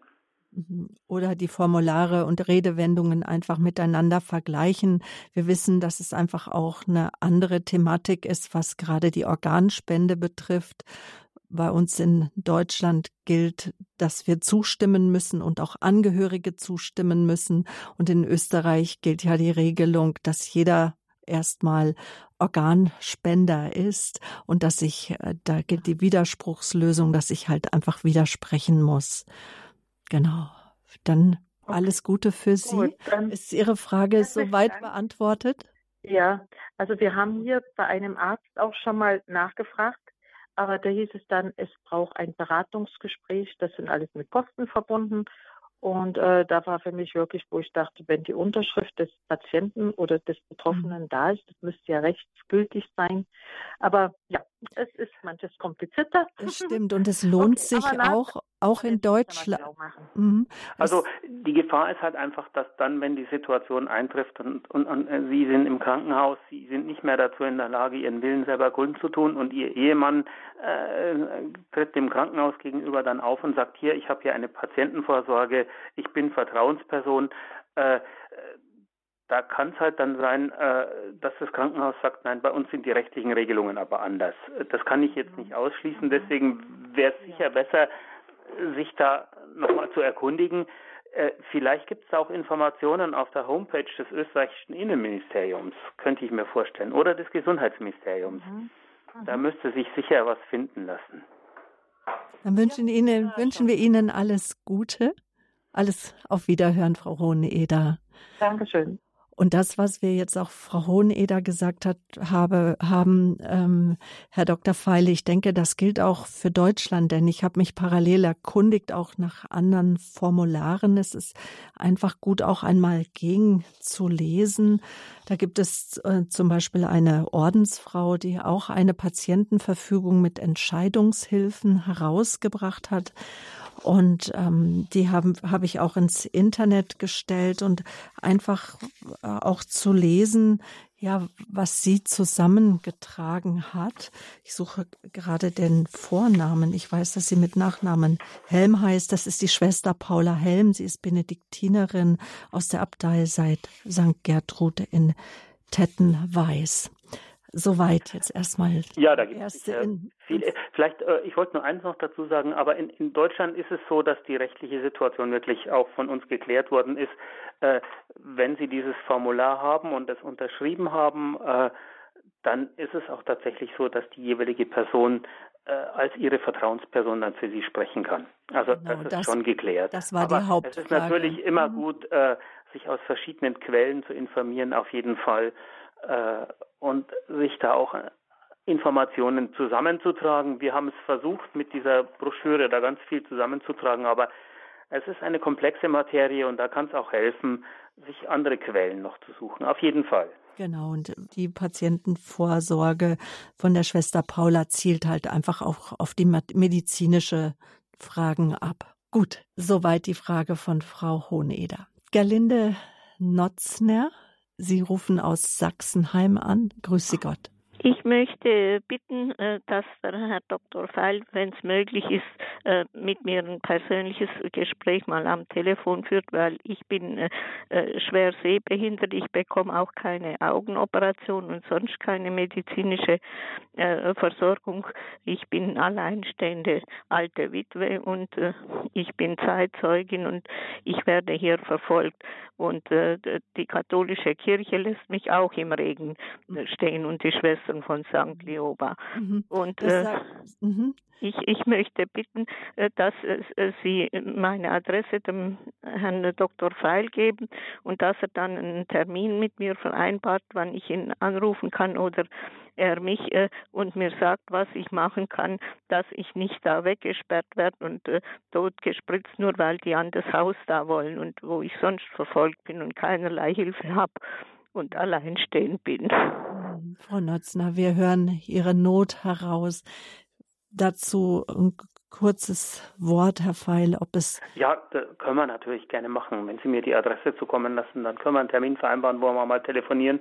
Mhm. Oder die Formulare und Redewendungen einfach miteinander vergleichen. Wir wissen, dass es einfach auch eine andere Thematik ist, was gerade die Organspende betrifft bei uns in Deutschland gilt, dass wir zustimmen müssen und auch Angehörige zustimmen müssen. Und in Österreich gilt ja die Regelung, dass jeder erstmal Organspender ist und dass ich, äh, da gilt die Widerspruchslösung, dass ich halt einfach widersprechen muss. Genau. Dann alles Gute für Sie. Gut, ist Ihre Frage soweit beantwortet? Ja, also wir haben hier bei einem Arzt auch schon mal nachgefragt, aber da hieß es dann, es braucht ein Beratungsgespräch, das sind alles mit Kosten verbunden. Und äh, da war für mich wirklich, wo ich dachte, wenn die Unterschrift des Patienten oder des Betroffenen mhm. da ist, das müsste ja rechtsgültig sein. Aber ja, es ist manches komplizierter. Das stimmt und es lohnt okay, sich auch, auch in Deutschland. Mhm. Also die Gefahr ist halt einfach, dass dann, wenn die Situation eintrifft und, und, und äh, Sie sind im Krankenhaus, Sie sind nicht mehr dazu in der Lage, Ihren Willen selber kundzutun und Ihr Ehemann äh, tritt dem Krankenhaus gegenüber dann auf und sagt, hier, ich habe hier eine Patientenvorsorge, ich bin Vertrauensperson. Äh, da kann es halt dann sein, äh, dass das Krankenhaus sagt, nein, bei uns sind die rechtlichen Regelungen aber anders. Das kann ich jetzt nicht ausschließen. Mhm. Deswegen wäre es sicher besser, sich da nochmal zu erkundigen. Äh, vielleicht gibt es auch Informationen auf der Homepage des österreichischen Innenministeriums, könnte ich mir vorstellen, oder des Gesundheitsministeriums. Mhm. Mhm. Da müsste sich sicher was finden lassen. Dann wünschen, Ihnen, wünschen wir Ihnen alles Gute. Alles auf Wiederhören, Frau Hoheneder. Dankeschön. Und das, was wir jetzt auch Frau Hoheneder gesagt hat, habe, haben, ähm, Herr Dr. Feile, ich denke, das gilt auch für Deutschland, denn ich habe mich parallel erkundigt, auch nach anderen Formularen. Es ist einfach gut, auch einmal gegen zu lesen. Da gibt es äh, zum Beispiel eine Ordensfrau, die auch eine Patientenverfügung mit Entscheidungshilfen herausgebracht hat. Und ähm, die habe ich auch ins Internet gestellt und einfach äh, auch zu lesen, ja, was sie zusammengetragen hat. Ich suche gerade den Vornamen. Ich weiß, dass sie mit Nachnamen Helm heißt. Das ist die Schwester Paula Helm. Sie ist Benediktinerin aus der Abtei seit St. Gertrude in Tettenweiß. Soweit jetzt erstmal. Ja, da gibt es ja viel. Vielleicht, äh, ich wollte nur eins noch dazu sagen, aber in, in, Deutschland ist es so, dass die rechtliche Situation wirklich auch von uns geklärt worden ist. Äh, wenn Sie dieses Formular haben und es unterschrieben haben, äh, dann ist es auch tatsächlich so, dass die jeweilige Person äh, als ihre Vertrauensperson dann für Sie sprechen kann. Also genau, das ist das, schon geklärt. Das war aber die Hauptfrage. Es ist natürlich immer mhm. gut, sich aus verschiedenen Quellen zu informieren, auf jeden Fall und sich da auch Informationen zusammenzutragen. Wir haben es versucht, mit dieser Broschüre da ganz viel zusammenzutragen, aber es ist eine komplexe Materie und da kann es auch helfen, sich andere Quellen noch zu suchen. Auf jeden Fall. Genau, und die Patientenvorsorge von der Schwester Paula zielt halt einfach auch auf die medizinische Fragen ab. Gut, soweit die Frage von Frau Hohneder. Gerlinde Notzner Sie rufen aus Sachsenheim an. Grüße Gott. Ich möchte bitten, äh, dass der Herr Dr. Feil, wenn es möglich ist, äh, mit mir ein persönliches Gespräch mal am Telefon führt, weil ich bin äh, schwer sehbehindert. Ich bekomme auch keine Augenoperation und sonst keine medizinische Versorgung. Ich bin alleinstehende alte Witwe und ich bin Zeitzeugin und ich werde hier verfolgt. Und die katholische Kirche lässt mich auch im Regen stehen und die Schwester Klostern von St. Leoba. Mhm. Und äh, mhm. ich, ich möchte bitten, äh, dass äh, Sie meine Adresse dem Herrn Dr. Feil geben und dass er dann einen Termin mit mir vereinbart, wann ich ihn anrufen kann oder er mich äh, und mir sagt, was ich machen kann, dass ich nicht da weggesperrt werde und äh, totgespritzt, nur weil die an das Haus da wollen und wo ich sonst verfolgt bin und keinerlei Hilfe habe und alleinstehend bin. Frau Notzner, wir hören Ihre Not heraus. Dazu ein kurzes Wort, Herr Feil, ob es. Ja, können wir natürlich gerne machen. Wenn Sie mir die Adresse zukommen lassen, dann können wir einen Termin vereinbaren, wo wir mal telefonieren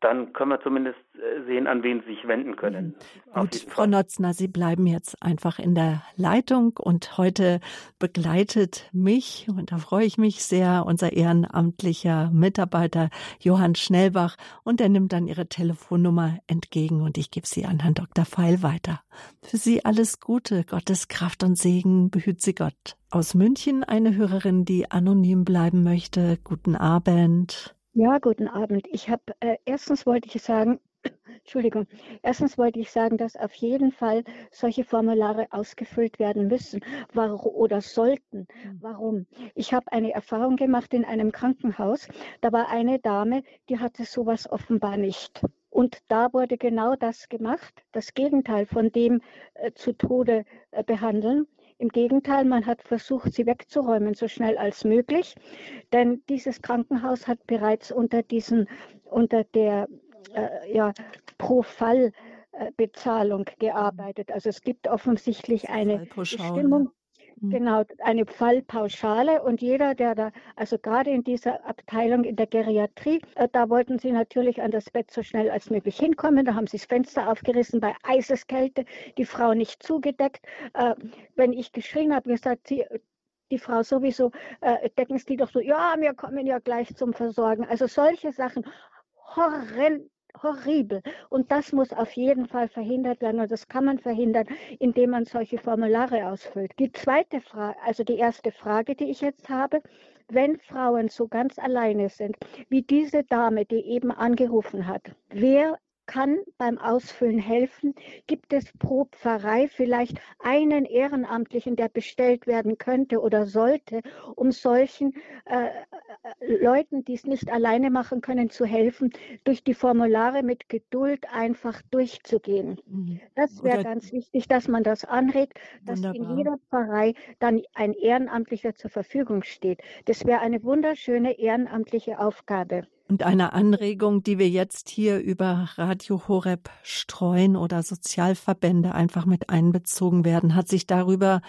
dann können wir zumindest äh, sehen, an wen Sie sich wenden können. Mhm. Gut, Frau Notzner, Sie bleiben jetzt einfach in der Leitung und heute begleitet mich, und da freue ich mich sehr, unser ehrenamtlicher Mitarbeiter Johann Schnellbach und er nimmt dann Ihre Telefonnummer entgegen und ich gebe sie an Herrn Dr. Feil weiter. Für Sie alles Gute, Gottes Kraft und Segen, behüt Sie Gott. Aus München eine Hörerin, die anonym bleiben möchte. Guten Abend. Ja, guten Abend. Ich habe äh, erstens wollte ich sagen, Entschuldigung, erstens wollte ich sagen, dass auf jeden Fall solche Formulare ausgefüllt werden müssen warum, oder sollten. Hm. Warum? Ich habe eine Erfahrung gemacht in einem Krankenhaus. Da war eine Dame, die hatte sowas offenbar nicht. Und da wurde genau das gemacht, das Gegenteil von dem äh, zu Tode äh, behandeln. Im Gegenteil, man hat versucht, sie wegzuräumen, so schnell als möglich. Denn dieses Krankenhaus hat bereits unter, diesen, unter der äh, ja, Pro-Fall-Bezahlung gearbeitet. Also es gibt offensichtlich eine Bestimmung. Mhm. Genau, eine Fallpauschale und jeder, der da, also gerade in dieser Abteilung in der Geriatrie, äh, da wollten sie natürlich an das Bett so schnell als möglich hinkommen. Da haben sie das Fenster aufgerissen bei Eiseskälte, die Frau nicht zugedeckt. Äh, wenn ich geschrien habe, gesagt, sie, die Frau sowieso, äh, decken Sie doch so, ja, wir kommen ja gleich zum Versorgen. Also solche Sachen, horrend horribel. Und das muss auf jeden Fall verhindert werden. Und das kann man verhindern, indem man solche Formulare ausfüllt. Die zweite Frage, also die erste Frage, die ich jetzt habe, wenn Frauen so ganz alleine sind, wie diese Dame, die eben angerufen hat, wer kann beim Ausfüllen helfen? Gibt es pro Pfarrei vielleicht einen Ehrenamtlichen, der bestellt werden könnte oder sollte, um solchen äh, äh, Leuten, die es nicht alleine machen können, zu helfen, durch die Formulare mit Geduld einfach durchzugehen? Mhm. Das wäre ganz wichtig, dass man das anregt, dass Wunderbar. in jeder Pfarrei dann ein Ehrenamtlicher zur Verfügung steht. Das wäre eine wunderschöne ehrenamtliche Aufgabe. Und eine Anregung, die wir jetzt hier über Radio Horeb streuen oder Sozialverbände einfach mit einbezogen werden, hat sich darüber,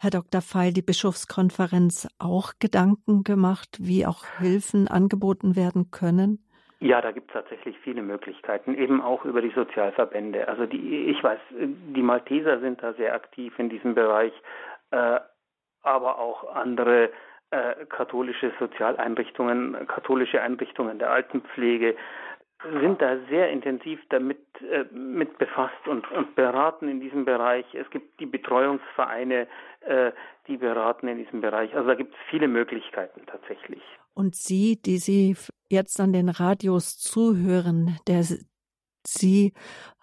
Herr Dr. Feil, die Bischofskonferenz auch Gedanken gemacht, wie auch Hilfen angeboten werden können? Ja, da gibt es tatsächlich viele Möglichkeiten, eben auch über die Sozialverbände. Also die, ich weiß, die Malteser sind da sehr aktiv in diesem Bereich, äh, aber auch andere äh, katholische Sozialeinrichtungen, katholische Einrichtungen der Altenpflege sind da sehr intensiv damit äh, mit befasst und, und beraten in diesem Bereich. Es gibt die Betreuungsvereine, äh, die beraten in diesem Bereich. Also da gibt es viele Möglichkeiten tatsächlich. Und Sie, die Sie jetzt an den Radios zuhören, der Sie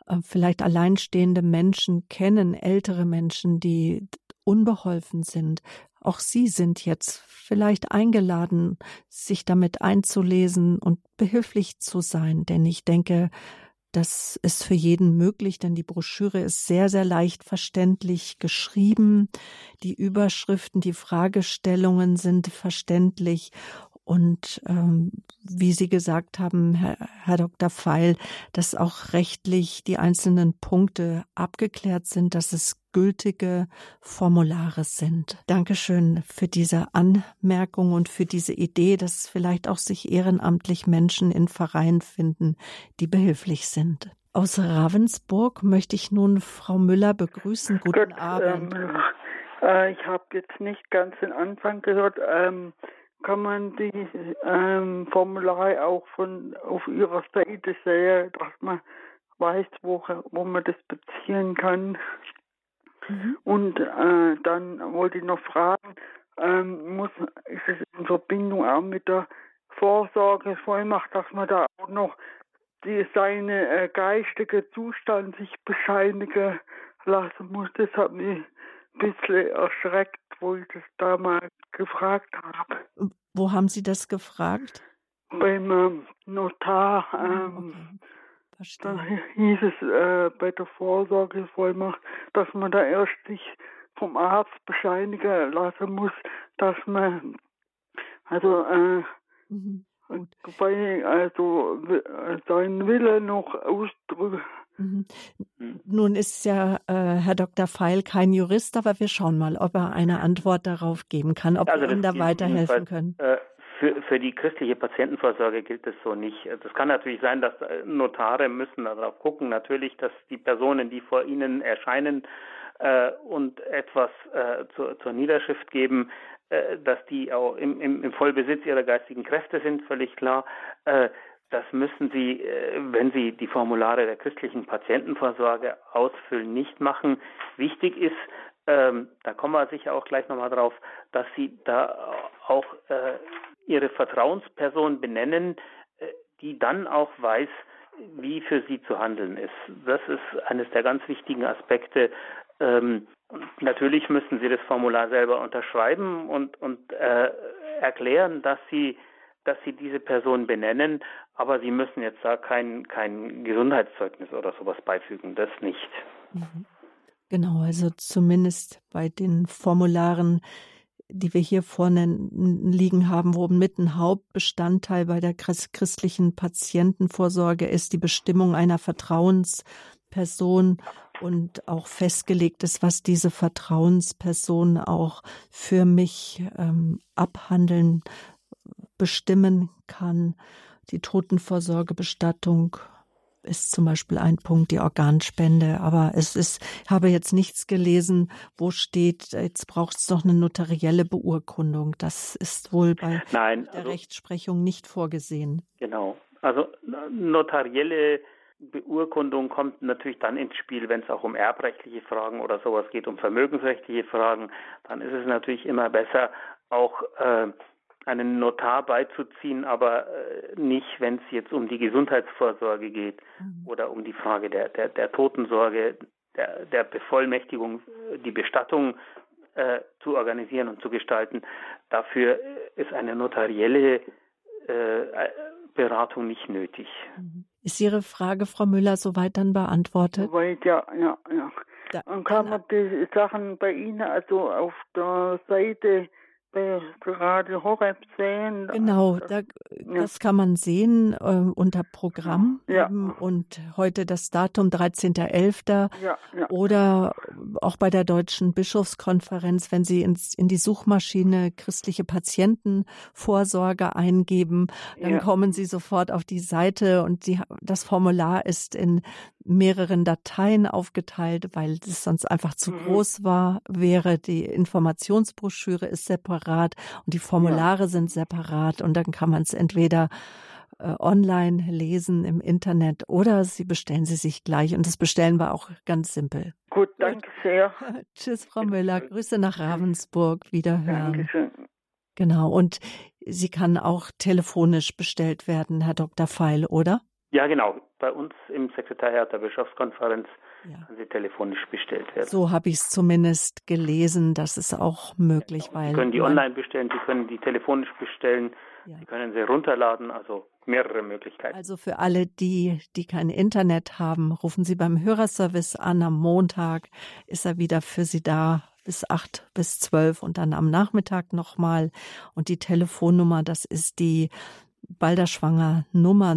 äh, vielleicht alleinstehende Menschen kennen, ältere Menschen, die unbeholfen sind. Auch Sie sind jetzt vielleicht eingeladen, sich damit einzulesen und behilflich zu sein, denn ich denke, das ist für jeden möglich, denn die Broschüre ist sehr, sehr leicht verständlich geschrieben. Die Überschriften, die Fragestellungen sind verständlich und ähm, wie Sie gesagt haben, Herr, Herr Dr. Feil, dass auch rechtlich die einzelnen Punkte abgeklärt sind, dass es gültige Formulare sind. Dankeschön für diese Anmerkung und für diese Idee, dass vielleicht auch sich ehrenamtlich Menschen in Vereinen finden, die behilflich sind. Aus Ravensburg möchte ich nun Frau Müller begrüßen. Guten Gut, Abend. Ähm, äh, ich habe jetzt nicht ganz den Anfang gehört. Ähm, kann man die ähm, Formulare auch von auf ihrer Seite sehen, dass man weiß, wo, wo man das beziehen kann. Mhm. Und äh, dann wollte ich noch fragen, ähm, muss, ist es in Verbindung auch mit der Vorsorgevollmacht, dass man da auch noch die, seine äh, geistige Zustand sich bescheinigen lassen muss. Das hat mich ein bisschen erschreckt, wo ich das damals gefragt habe. Wo haben Sie das gefragt? Beim ähm, Notar. Ah, ähm, okay. Da hieß es äh, bei der Vorsorgevollmacht, dass man da erst sich vom Arzt bescheinigen lassen muss, dass man also äh, mhm. Bei, also seinen Wille noch ausdrücken. Mhm. Nun ist ja äh, Herr Dr. Feil kein Jurist, aber wir schauen mal, ob er eine Antwort darauf geben kann, ob also wir ihm da weiterhelfen können. Äh, für, für die christliche Patientenvorsorge gilt es so nicht. Das kann natürlich sein, dass Notare müssen darauf gucken, natürlich, dass die Personen, die vor ihnen erscheinen äh, und etwas äh, zur, zur Niederschrift geben, äh, dass die auch im, im, im Vollbesitz ihrer geistigen Kräfte sind, völlig klar. Äh, das müssen Sie, äh, wenn Sie die Formulare der christlichen Patientenvorsorge ausfüllen, nicht machen. Wichtig ist, ähm, da kommen wir sicher auch gleich nochmal drauf, dass Sie da auch äh, Ihre Vertrauensperson benennen, äh, die dann auch weiß, wie für Sie zu handeln ist. Das ist eines der ganz wichtigen Aspekte. Ähm, natürlich müssen Sie das Formular selber unterschreiben und, und äh, erklären, dass Sie, dass Sie diese Person benennen, aber Sie müssen jetzt da kein, kein Gesundheitszeugnis oder sowas beifügen, das nicht. Mhm. Genau, also zumindest bei den Formularen, die wir hier vorne liegen haben, wo mit ein Hauptbestandteil bei der christlichen Patientenvorsorge ist die Bestimmung einer Vertrauensperson und auch festgelegt ist, was diese Vertrauensperson auch für mich ähm, abhandeln, bestimmen kann. Die Totenvorsorgebestattung ist zum Beispiel ein Punkt, die Organspende. Aber es ist, ich habe jetzt nichts gelesen, wo steht, jetzt braucht es doch eine notarielle Beurkundung. Das ist wohl bei Nein, der also, Rechtsprechung nicht vorgesehen. Genau. Also notarielle Beurkundung kommt natürlich dann ins Spiel, wenn es auch um erbrechtliche Fragen oder sowas geht, um vermögensrechtliche Fragen. Dann ist es natürlich immer besser, auch äh, einen Notar beizuziehen, aber äh, nicht, wenn es jetzt um die Gesundheitsvorsorge geht mhm. oder um die Frage der, der, der Totensorge, der, der Bevollmächtigung, die Bestattung äh, zu organisieren und zu gestalten. Dafür ist eine notarielle äh, Beratung nicht nötig. Mhm. Ist Ihre Frage, Frau Müller, soweit dann beantwortet? Soweit, ja, ja, ja. Da, Dann kann man die Sachen bei Ihnen also auf der Seite gerade Horeb sehen. Genau, da, das kann man sehen äh, unter Programm ja. und heute das Datum 13.11. Ja, ja. oder auch bei der Deutschen Bischofskonferenz, wenn Sie ins, in die Suchmaschine christliche Patientenvorsorge eingeben, dann kommen Sie sofort auf die Seite und die, das Formular ist in mehreren Dateien aufgeteilt, weil es sonst einfach zu mhm. groß war, wäre. Die Informationsbroschüre ist separat und die Formulare ja. sind separat und dann kann man es entweder äh, online lesen im Internet oder Sie bestellen sie sich gleich und das bestellen wir auch ganz simpel. Gut, danke sehr. Tschüss, Frau Müller. Grüße nach Ravensburg. Wiederhören. Dankeschön. Genau. Und sie kann auch telefonisch bestellt werden, Herr Dr. Feil, oder? Ja, genau. Bei uns im Sekretariat der Bischofskonferenz ja. kann sie telefonisch bestellt werden. So habe ich es zumindest gelesen, das ist auch möglich, ja, weil. Sie können die online bestellen, Sie können die telefonisch bestellen, ja. Sie können sie runterladen, also mehrere Möglichkeiten. Also für alle, die, die kein Internet haben, rufen Sie beim Hörerservice an. Am Montag ist er wieder für Sie da bis acht bis zwölf und dann am Nachmittag nochmal. Und die Telefonnummer, das ist die Balderschwanger Nummer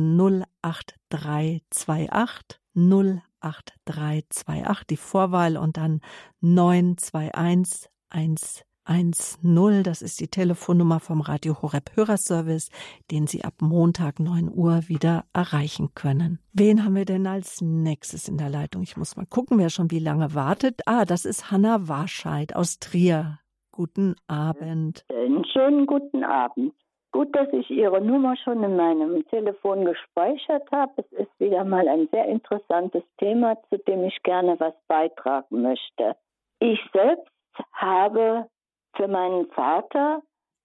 08328 08328, die Vorwahl und dann 921 110. Das ist die Telefonnummer vom Radio Horeb Hörerservice, den Sie ab Montag 9 Uhr wieder erreichen können. Wen haben wir denn als nächstes in der Leitung? Ich muss mal gucken, wer schon wie lange wartet. Ah, das ist Hanna Warscheid aus Trier. Guten Abend. Einen schönen guten Abend. Gut, dass ich Ihre Nummer schon in meinem Telefon gespeichert habe. Es ist wieder mal ein sehr interessantes Thema, zu dem ich gerne was beitragen möchte. Ich selbst habe für meinen Vater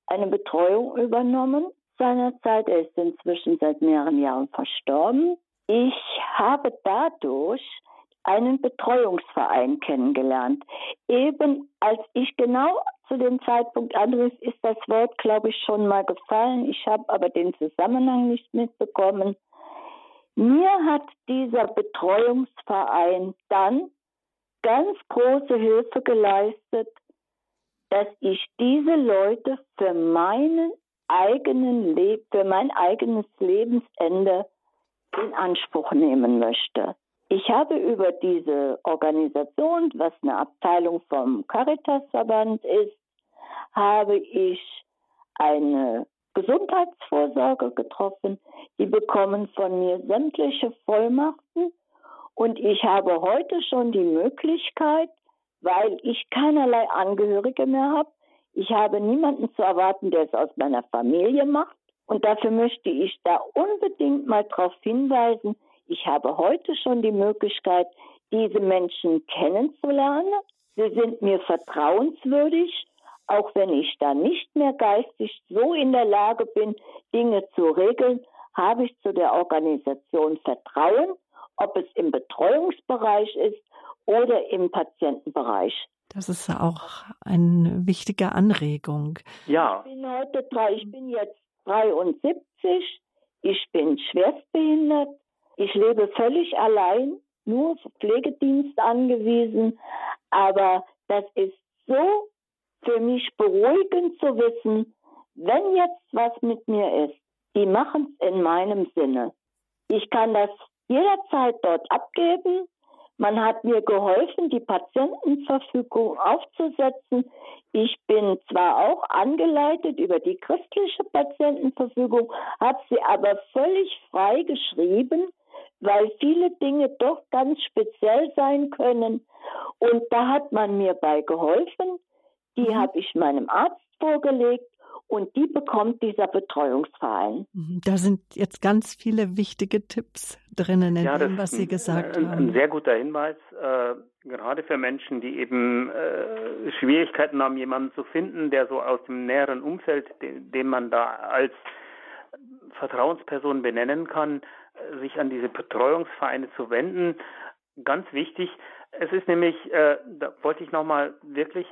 eine Betreuung übernommen seinerzeit. Er ist inzwischen seit mehreren Jahren verstorben. Ich habe dadurch einen Betreuungsverein kennengelernt. Eben als ich genau zu dem Zeitpunkt anrief, ist das Wort, glaube ich, schon mal gefallen. Ich habe aber den Zusammenhang nicht mitbekommen. Mir hat dieser Betreuungsverein dann ganz große Hilfe geleistet, dass ich diese Leute für meinen eigenen Le für mein eigenes Lebensende in Anspruch nehmen möchte. Ich habe über diese Organisation, was eine Abteilung vom Caritasverband ist, habe ich eine Gesundheitsvorsorge getroffen. Die bekommen von mir sämtliche Vollmachten und ich habe heute schon die Möglichkeit, weil ich keinerlei Angehörige mehr habe, ich habe niemanden zu erwarten, der es aus meiner Familie macht. Und dafür möchte ich da unbedingt mal darauf hinweisen, ich habe heute schon die Möglichkeit, diese Menschen kennenzulernen. Sie sind mir vertrauenswürdig, auch wenn ich da nicht mehr geistig so in der Lage bin, Dinge zu regeln, habe ich zu der Organisation Vertrauen, ob es im Betreuungsbereich ist oder im Patientenbereich. Das ist auch eine wichtige Anregung. Ja. Ich bin heute drei, ich bin jetzt 73, ich bin schwerstbehindert, ich lebe völlig allein, nur auf Pflegedienst angewiesen, aber das ist so für mich beruhigend zu wissen, wenn jetzt was mit mir ist, die machen es in meinem Sinne. Ich kann das jederzeit dort abgeben. Man hat mir geholfen, die Patientenverfügung aufzusetzen. Ich bin zwar auch angeleitet über die christliche Patientenverfügung, habe sie aber völlig frei geschrieben weil viele Dinge doch ganz speziell sein können. Und da hat man mir bei geholfen. Die mhm. habe ich meinem Arzt vorgelegt und die bekommt dieser Betreuungsverein. Mhm. Da sind jetzt ganz viele wichtige Tipps drinnen in ja, dem, was Sie gesagt ein, haben. Ein sehr guter Hinweis, äh, gerade für Menschen, die eben äh, Schwierigkeiten haben, jemanden zu finden, der so aus dem näheren Umfeld, den, den man da als Vertrauensperson benennen kann, sich an diese Betreuungsvereine zu wenden. Ganz wichtig, es ist nämlich, äh, da wollte ich nochmal wirklich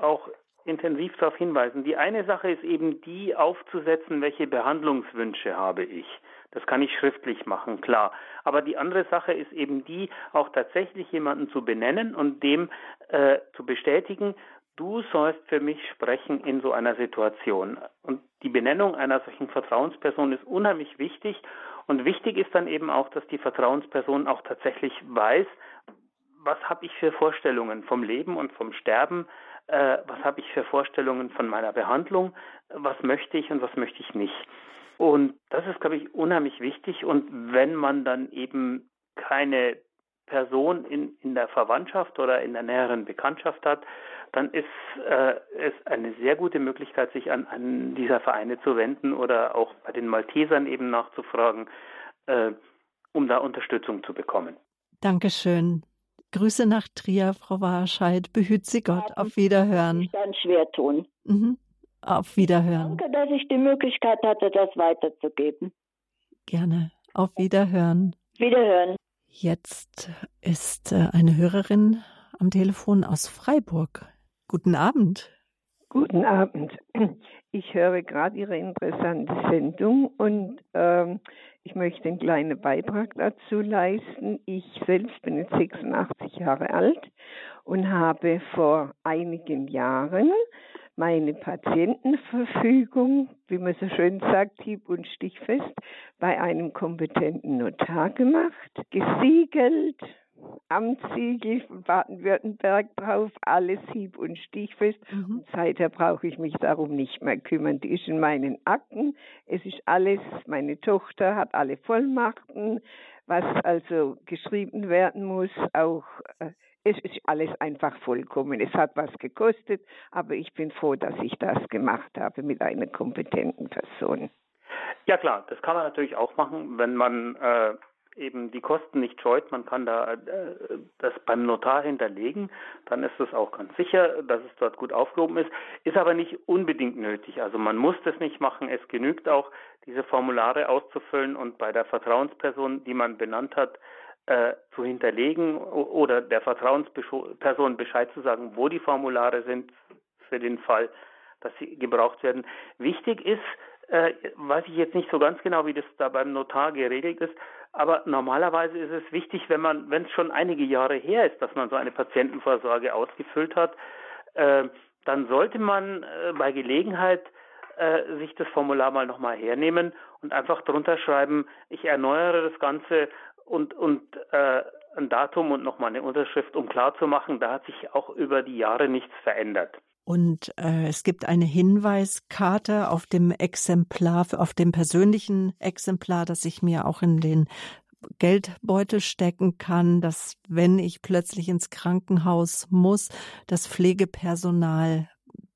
auch intensiv darauf hinweisen. Die eine Sache ist eben die aufzusetzen, welche Behandlungswünsche habe ich. Das kann ich schriftlich machen, klar. Aber die andere Sache ist eben die, auch tatsächlich jemanden zu benennen und dem äh, zu bestätigen, du sollst für mich sprechen in so einer Situation. Und die Benennung einer solchen Vertrauensperson ist unheimlich wichtig und wichtig ist dann eben auch, dass die Vertrauensperson auch tatsächlich weiß, was habe ich für Vorstellungen vom Leben und vom Sterben, äh, was habe ich für Vorstellungen von meiner Behandlung, was möchte ich und was möchte ich nicht. Und das ist, glaube ich, unheimlich wichtig. Und wenn man dann eben keine Person in, in der Verwandtschaft oder in der näheren Bekanntschaft hat, dann ist äh, es eine sehr gute Möglichkeit, sich an, an dieser Vereine zu wenden oder auch bei den Maltesern eben nachzufragen, äh, um da Unterstützung zu bekommen. Dankeschön. Grüße nach Trier, Frau Warscheid. Behüt Sie Gott. Auf Wiederhören. Ich dann schwer tun. Mhm. Auf Wiederhören. Danke, dass ich die Möglichkeit hatte, das weiterzugeben. Gerne. Auf Wiederhören. Wiederhören. Jetzt ist äh, eine Hörerin am Telefon aus Freiburg. Guten Abend. Guten Abend. Ich höre gerade Ihre interessante Sendung und ähm, ich möchte einen kleinen Beitrag dazu leisten. Ich selbst bin jetzt 86 Jahre alt und habe vor einigen Jahren meine Patientenverfügung, wie man so schön sagt, hieb- und stichfest, bei einem kompetenten Notar gemacht, gesiegelt, Amtssiegel von Baden-Württemberg drauf, alles hieb- und stichfest. Mhm. Und seither brauche ich mich darum nicht mehr kümmern. Die ist in meinen Akten. Es ist alles, meine Tochter hat alle Vollmachten, was also geschrieben werden muss, auch äh, es ist alles einfach vollkommen. Es hat was gekostet, aber ich bin froh, dass ich das gemacht habe mit einer kompetenten Person. Ja klar, das kann man natürlich auch machen, wenn man äh, eben die Kosten nicht scheut, man kann da äh, das beim Notar hinterlegen, dann ist es auch ganz sicher, dass es dort gut aufgehoben ist, ist aber nicht unbedingt nötig. Also man muss das nicht machen, es genügt auch, diese Formulare auszufüllen und bei der Vertrauensperson, die man benannt hat, äh, zu hinterlegen oder der Vertrauensperson Bescheid zu sagen, wo die Formulare sind für den Fall, dass sie gebraucht werden. Wichtig ist, äh, weiß ich jetzt nicht so ganz genau, wie das da beim Notar geregelt ist, aber normalerweise ist es wichtig, wenn man, wenn es schon einige Jahre her ist, dass man so eine Patientenvorsorge ausgefüllt hat, äh, dann sollte man äh, bei Gelegenheit äh, sich das Formular mal nochmal hernehmen und einfach drunter schreiben, ich erneuere das Ganze und, und äh, ein Datum und nochmal eine Unterschrift, um klarzumachen, da hat sich auch über die Jahre nichts verändert. Und äh, es gibt eine Hinweiskarte auf dem Exemplar, auf dem persönlichen Exemplar, das ich mir auch in den Geldbeutel stecken kann, dass wenn ich plötzlich ins Krankenhaus muss, das Pflegepersonal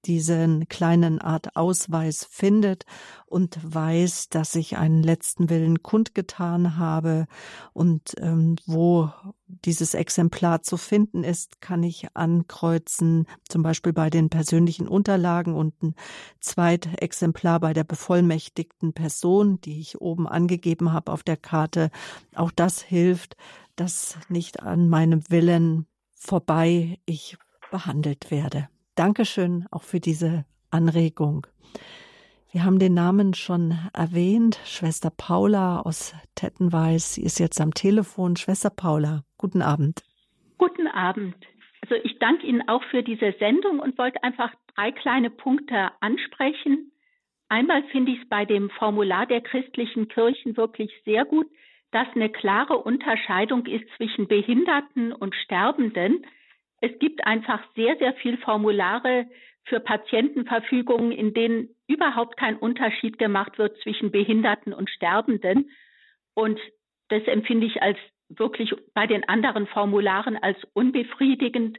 diesen kleinen Art Ausweis findet und weiß, dass ich einen letzten Willen kundgetan habe und ähm, wo dieses Exemplar zu finden ist, kann ich ankreuzen, zum Beispiel bei den persönlichen Unterlagen und ein Zweitexemplar bei der bevollmächtigten Person, die ich oben angegeben habe auf der Karte. Auch das hilft, dass nicht an meinem Willen vorbei ich behandelt werde. Dankeschön auch für diese Anregung. Wir haben den Namen schon erwähnt. Schwester Paula aus Tettenweiß. Sie ist jetzt am Telefon. Schwester Paula, guten Abend. Guten Abend. Also ich danke Ihnen auch für diese Sendung und wollte einfach drei kleine Punkte ansprechen. Einmal finde ich es bei dem Formular der christlichen Kirchen wirklich sehr gut, dass eine klare Unterscheidung ist zwischen Behinderten und Sterbenden es gibt einfach sehr, sehr viel Formulare für Patientenverfügungen, in denen überhaupt kein Unterschied gemacht wird zwischen Behinderten und Sterbenden. Und das empfinde ich als wirklich bei den anderen Formularen als unbefriedigend.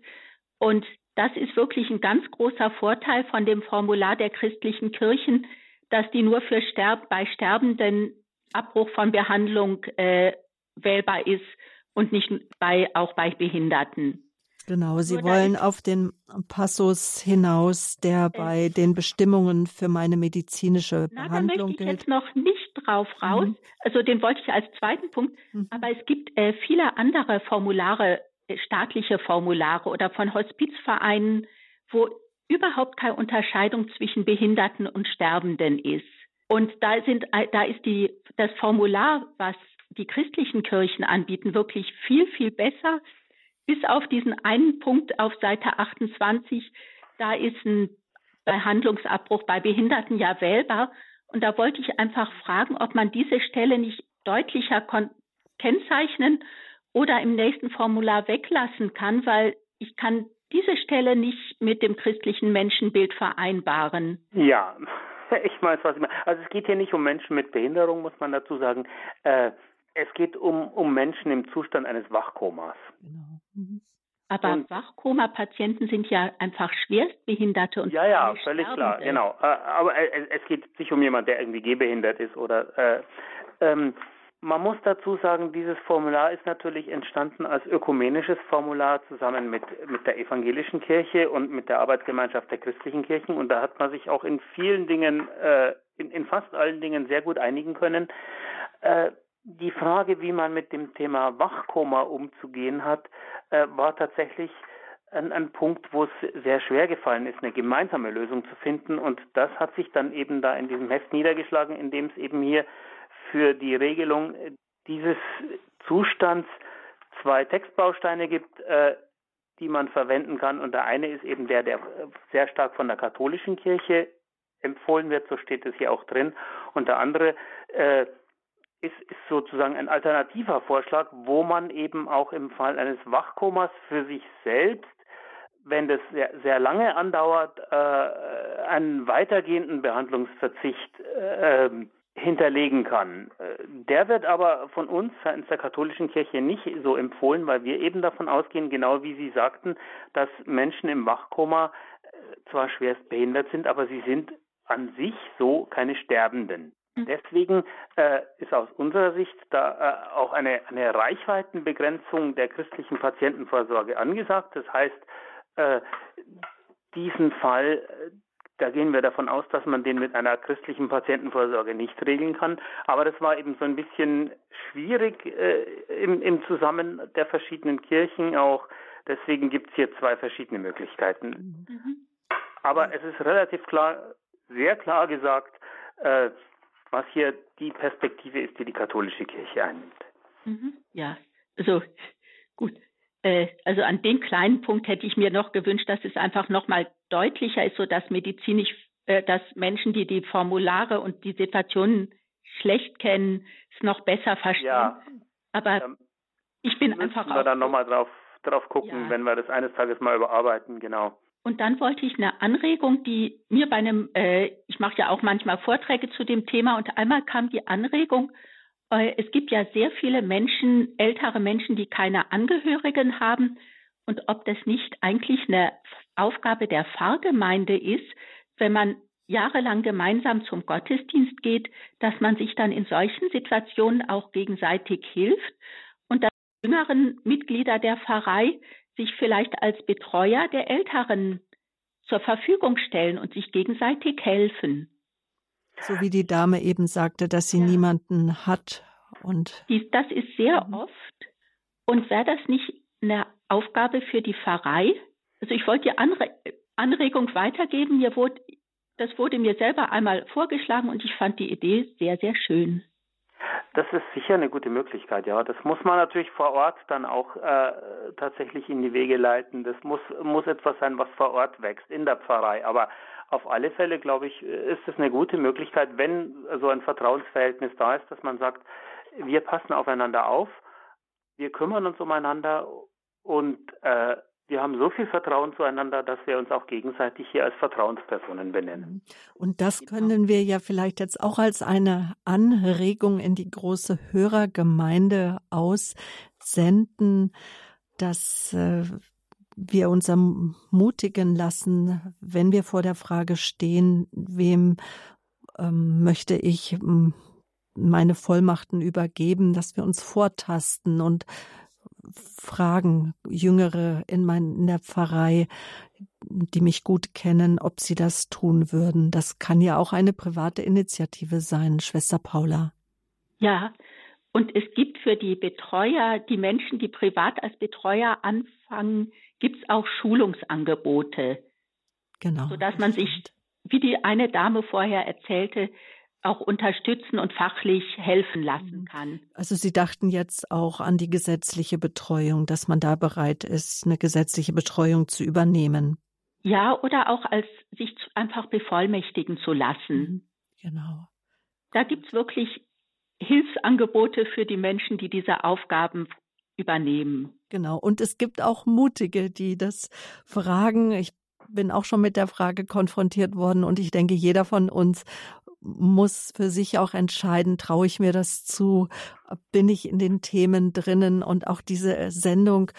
Und das ist wirklich ein ganz großer Vorteil von dem Formular der christlichen Kirchen, dass die nur für Sterb bei Sterbenden Abbruch von Behandlung äh, wählbar ist und nicht bei, auch bei Behinderten. Genau, Sie wollen auf den Passus hinaus, der bei den Bestimmungen für meine medizinische Behandlung gilt. Da möchte ich jetzt noch nicht drauf raus. Mhm. Also den wollte ich als zweiten Punkt. Mhm. Aber es gibt äh, viele andere Formulare, äh, staatliche Formulare oder von Hospizvereinen, wo überhaupt keine Unterscheidung zwischen Behinderten und Sterbenden ist. Und da sind, äh, da ist die, das Formular, was die christlichen Kirchen anbieten, wirklich viel, viel besser bis auf diesen einen Punkt auf Seite 28, da ist ein Behandlungsabbruch bei Behinderten ja wählbar. Und da wollte ich einfach fragen, ob man diese Stelle nicht deutlicher kennzeichnen oder im nächsten Formular weglassen kann, weil ich kann diese Stelle nicht mit dem christlichen Menschenbild vereinbaren. Ja, ich weiß, was ich meine. Also es geht hier nicht um Menschen mit Behinderung, muss man dazu sagen. Äh, es geht um, um Menschen im Zustand eines Wachkomas. Genau. Mhm. Aber und, Wachkoma-Patienten sind ja einfach schwerstbehinderte und ja, ja, völlig klar, genau. Äh, aber es geht sich um jemanden, der irgendwie gehbehindert ist oder äh, ähm, man muss dazu sagen, dieses Formular ist natürlich entstanden als ökumenisches Formular zusammen mit, mit der evangelischen Kirche und mit der Arbeitsgemeinschaft der christlichen Kirchen. Und da hat man sich auch in vielen Dingen, äh, in, in fast allen Dingen sehr gut einigen können. Äh, die Frage, wie man mit dem Thema Wachkoma umzugehen hat, äh, war tatsächlich ein, ein Punkt, wo es sehr schwer gefallen ist, eine gemeinsame Lösung zu finden. Und das hat sich dann eben da in diesem Heft niedergeschlagen, indem es eben hier für die Regelung dieses Zustands zwei Textbausteine gibt, äh, die man verwenden kann. Und der eine ist eben der, der sehr stark von der katholischen Kirche empfohlen wird, so steht es hier auch drin. Und der andere äh, ist, ist sozusagen ein alternativer Vorschlag, wo man eben auch im Fall eines Wachkomas für sich selbst, wenn das sehr, sehr lange andauert, äh, einen weitergehenden Behandlungsverzicht äh, hinterlegen kann. Äh, der wird aber von uns seitens der katholischen Kirche nicht so empfohlen, weil wir eben davon ausgehen, genau wie Sie sagten, dass Menschen im Wachkoma äh, zwar schwerst behindert sind, aber sie sind an sich so keine Sterbenden. Mhm. Deswegen äh, ist aus unserer Sicht da äh, auch eine, eine Reichweitenbegrenzung der christlichen Patientenvorsorge angesagt. Das heißt, äh, diesen Fall, äh, da gehen wir davon aus, dass man den mit einer christlichen Patientenvorsorge nicht regeln kann. Aber das war eben so ein bisschen schwierig äh, im, im Zusammen der verschiedenen Kirchen auch. Deswegen gibt es hier zwei verschiedene Möglichkeiten. Mhm. Aber es ist relativ klar, sehr klar gesagt, äh, was hier die Perspektive ist, die die katholische Kirche einnimmt. Mhm. Ja, also gut. Äh, also an dem kleinen Punkt hätte ich mir noch gewünscht, dass es einfach nochmal deutlicher ist, so dass medizinisch, äh, dass Menschen, die die Formulare und die Situationen schlecht kennen, es noch besser verstehen. Ja, Aber ähm, ich bin einfach wir auch. dann nochmal drauf, drauf gucken, ja. wenn wir das eines Tages mal überarbeiten, genau. Und dann wollte ich eine Anregung, die mir bei einem, äh, ich mache ja auch manchmal Vorträge zu dem Thema und einmal kam die Anregung, äh, es gibt ja sehr viele Menschen, ältere Menschen, die keine Angehörigen haben. Und ob das nicht eigentlich eine Aufgabe der Pfarrgemeinde ist, wenn man jahrelang gemeinsam zum Gottesdienst geht, dass man sich dann in solchen Situationen auch gegenseitig hilft. Und dass jüngeren Mitglieder der Pfarrei sich vielleicht als Betreuer der Älteren zur Verfügung stellen und sich gegenseitig helfen. So wie die Dame eben sagte, dass sie ja. niemanden hat und das ist sehr mhm. oft. Und wäre das nicht eine Aufgabe für die Pfarrei? Also ich wollte die Anre Anregung weitergeben. Mir wurde, das wurde mir selber einmal vorgeschlagen und ich fand die Idee sehr, sehr schön. Das ist sicher eine gute Möglichkeit, ja. Das muss man natürlich vor Ort dann auch äh, tatsächlich in die Wege leiten. Das muss, muss etwas sein, was vor Ort wächst, in der Pfarrei. Aber auf alle Fälle, glaube ich, ist es eine gute Möglichkeit, wenn so ein Vertrauensverhältnis da ist, dass man sagt, wir passen aufeinander auf, wir kümmern uns umeinander und äh, wir haben so viel Vertrauen zueinander, dass wir uns auch gegenseitig hier als Vertrauenspersonen benennen. Und das können wir ja vielleicht jetzt auch als eine Anregung in die große Hörergemeinde aussenden, dass äh, wir uns ermutigen lassen, wenn wir vor der Frage stehen, wem ähm, möchte ich meine Vollmachten übergeben, dass wir uns vortasten und fragen Jüngere in, mein, in der Pfarrei, die mich gut kennen, ob sie das tun würden. Das kann ja auch eine private Initiative sein, Schwester Paula. Ja, und es gibt für die Betreuer, die Menschen, die privat als Betreuer anfangen, gibt es auch Schulungsangebote. Genau. Sodass man sich, wie die eine Dame vorher erzählte, auch unterstützen und fachlich helfen lassen mhm. kann. Also Sie dachten jetzt auch an die gesetzliche Betreuung, dass man da bereit ist, eine gesetzliche Betreuung zu übernehmen. Ja, oder auch als sich einfach bevollmächtigen zu lassen. Mhm. Genau. Da gibt es wirklich Hilfsangebote für die Menschen, die diese Aufgaben übernehmen. Genau. Und es gibt auch Mutige, die das fragen. Ich bin auch schon mit der Frage konfrontiert worden und ich denke, jeder von uns muss für sich auch entscheiden, traue ich mir das zu, bin ich in den Themen drinnen und auch diese äh, Sendung,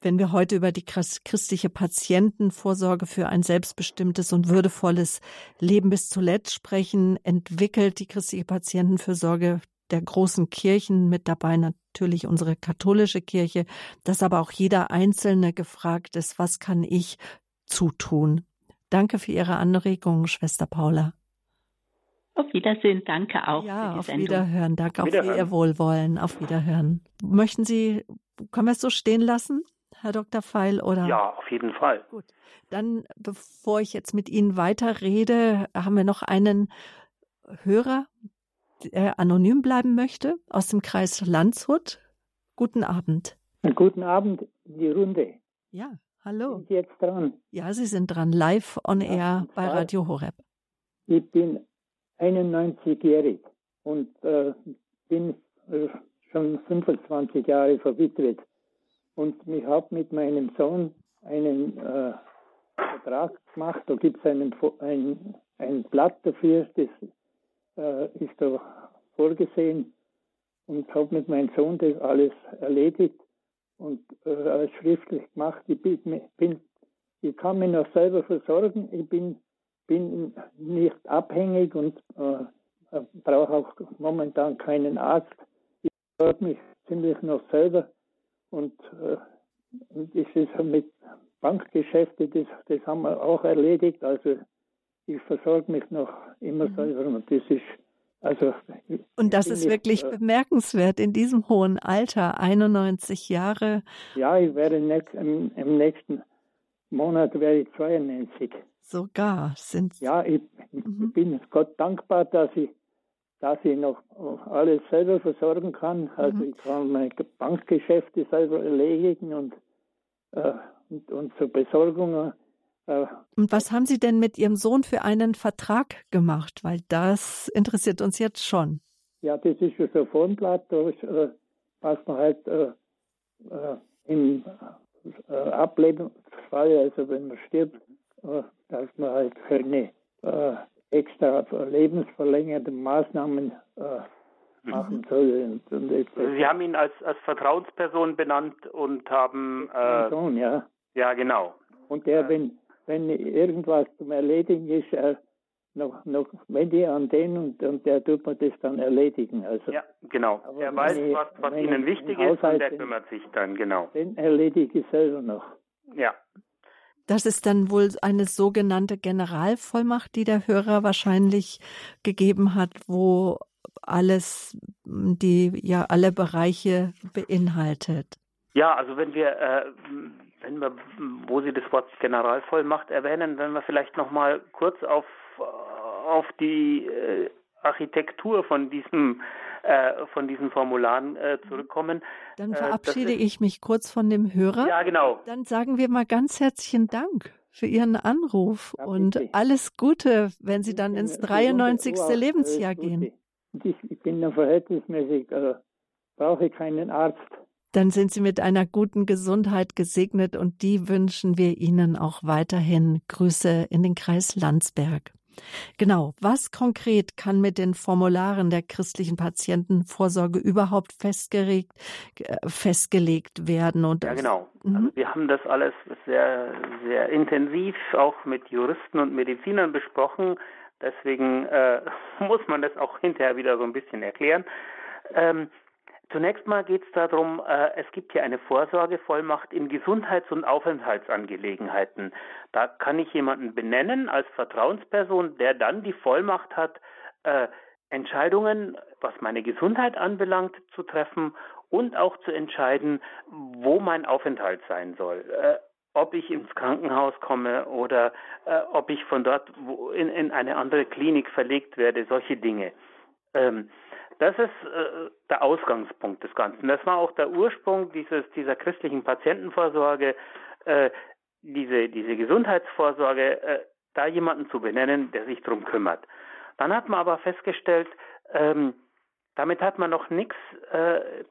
wenn wir heute über die christliche Patientenvorsorge für ein selbstbestimmtes und würdevolles Leben bis zuletzt sprechen, entwickelt die christliche Patientenfürsorge der großen Kirchen mit dabei natürlich unsere katholische Kirche, dass aber auch jeder Einzelne gefragt ist, was kann ich zutun? Danke für Ihre Anregungen, Schwester Paula. Auf Wiedersehen, danke auch. Ja, auf Sendung. Wiederhören, danke auch für Ihr Wohlwollen. Auf Wiederhören. Möchten Sie, können wir es so stehen lassen, Herr Dr. Feil, oder? Ja, auf jeden Fall. Gut. Dann, bevor ich jetzt mit Ihnen weiterrede, haben wir noch einen Hörer, der anonym bleiben möchte, aus dem Kreis Landshut. Guten Abend. Guten Abend, die Runde. Ja, hallo. Sind Sie jetzt dran? Ja, Sie sind dran, live on ja, air bei Radio Horeb. Ich bin 91-jährig und äh, bin äh, schon 25 Jahre verwitwet. Und ich habe mit meinem Sohn einen äh, Vertrag gemacht. Da gibt es ein, ein, Blatt dafür, das äh, ist da vorgesehen. Und habe mit meinem Sohn das alles erledigt und äh, alles schriftlich gemacht. Ich, bin, ich kann mich noch selber versorgen. Ich bin bin nicht abhängig und äh, brauche auch momentan keinen Arzt. Ich versorge mich ziemlich noch selber und, äh, und das ist mit Bankgeschäfte, das, das haben wir auch erledigt. Also ich versorge mich noch immer mhm. selber und das ist also, und das ist wirklich äh, bemerkenswert in diesem hohen Alter, 91 Jahre. Ja, ich werde im, nächsten Monat wäre ich 92. Sogar sind Ja, ich, mhm. ich, bin Gott dankbar, dass ich, dass ich noch alles selber versorgen kann. Also mhm. ich kann meine Bankgeschäfte selber erledigen und, äh, und, und zur Besorgung und was haben Sie denn mit Ihrem Sohn für einen Vertrag gemacht? Weil das interessiert uns jetzt schon. Ja, das ist für so ein Formblatt, da äh, was man halt äh, äh, im äh, Ablebensfall, also wenn man stirbt, äh, dass man halt keine äh, extra lebensverlängernden Maßnahmen äh, mhm. machen soll. Und, und Sie haben ihn als, als Vertrauensperson benannt und haben. Äh, Sohn, ja. Ja, genau. Und der, wenn, wenn irgendwas zum Erledigen ist, äh, noch, noch wende ich an den und, und der tut mir das dann erledigen. Also, ja, genau. Er weiß, ich, was, was Ihnen wichtig ist und der kümmert sich dann, genau. Den erledige ich selber noch. Ja. Das ist dann wohl eine sogenannte Generalvollmacht, die der Hörer wahrscheinlich gegeben hat, wo alles, die ja alle Bereiche beinhaltet. Ja, also wenn wir äh, wenn wir, wo Sie das Wort Generalvollmacht erwähnen, wenn wir vielleicht noch mal kurz auf auf die äh, Architektur von diesem äh, von diesen Formularen äh, zurückkommen. Dann äh, verabschiede ist, ich mich kurz von dem Hörer. Ja, genau. Dann sagen wir mal ganz herzlichen Dank für Ihren Anruf ja, und alles Gute, wenn Sie dann ins 93. Lebensjahr gehen. Ich, ich bin dann verhältnismäßig, äh, brauche ich keinen Arzt dann sind Sie mit einer guten Gesundheit gesegnet und die wünschen wir Ihnen auch weiterhin. Grüße in den Kreis Landsberg. Genau, was konkret kann mit den Formularen der christlichen Patientenvorsorge überhaupt festgelegt, äh, festgelegt werden? Und ja, genau. Mhm. Also wir haben das alles sehr, sehr intensiv auch mit Juristen und Medizinern besprochen. Deswegen äh, muss man das auch hinterher wieder so ein bisschen erklären. Ähm, Zunächst mal geht es darum, äh, es gibt hier eine Vorsorgevollmacht in Gesundheits- und Aufenthaltsangelegenheiten. Da kann ich jemanden benennen als Vertrauensperson, der dann die Vollmacht hat, äh, Entscheidungen, was meine Gesundheit anbelangt, zu treffen und auch zu entscheiden, wo mein Aufenthalt sein soll. Äh, ob ich ins Krankenhaus komme oder äh, ob ich von dort in, in, eine andere Klinik verlegt werde, solche Dinge. Ähm, das ist äh, der Ausgangspunkt des Ganzen. Das war auch der Ursprung dieses, dieser christlichen Patientenvorsorge, äh, diese, diese Gesundheitsvorsorge, äh, da jemanden zu benennen, der sich darum kümmert. Dann hat man aber festgestellt, ähm, damit hat man noch nichts äh,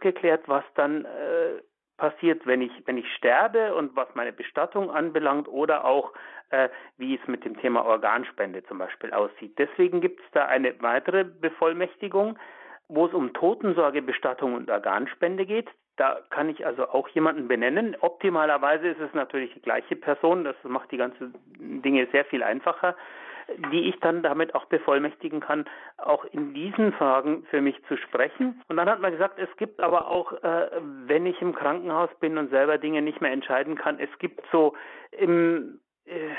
geklärt, was dann äh, passiert, wenn ich, wenn ich sterbe und was meine Bestattung anbelangt oder auch äh, wie es mit dem Thema Organspende zum Beispiel aussieht. Deswegen gibt es da eine weitere Bevollmächtigung, wo es um Totensorge, Bestattung und Organspende geht. Da kann ich also auch jemanden benennen. Optimalerweise ist es natürlich die gleiche Person. Das macht die ganzen Dinge sehr viel einfacher die ich dann damit auch bevollmächtigen kann, auch in diesen Fragen für mich zu sprechen. Und dann hat man gesagt, es gibt aber auch, äh, wenn ich im Krankenhaus bin und selber Dinge nicht mehr entscheiden kann, es gibt so im äh,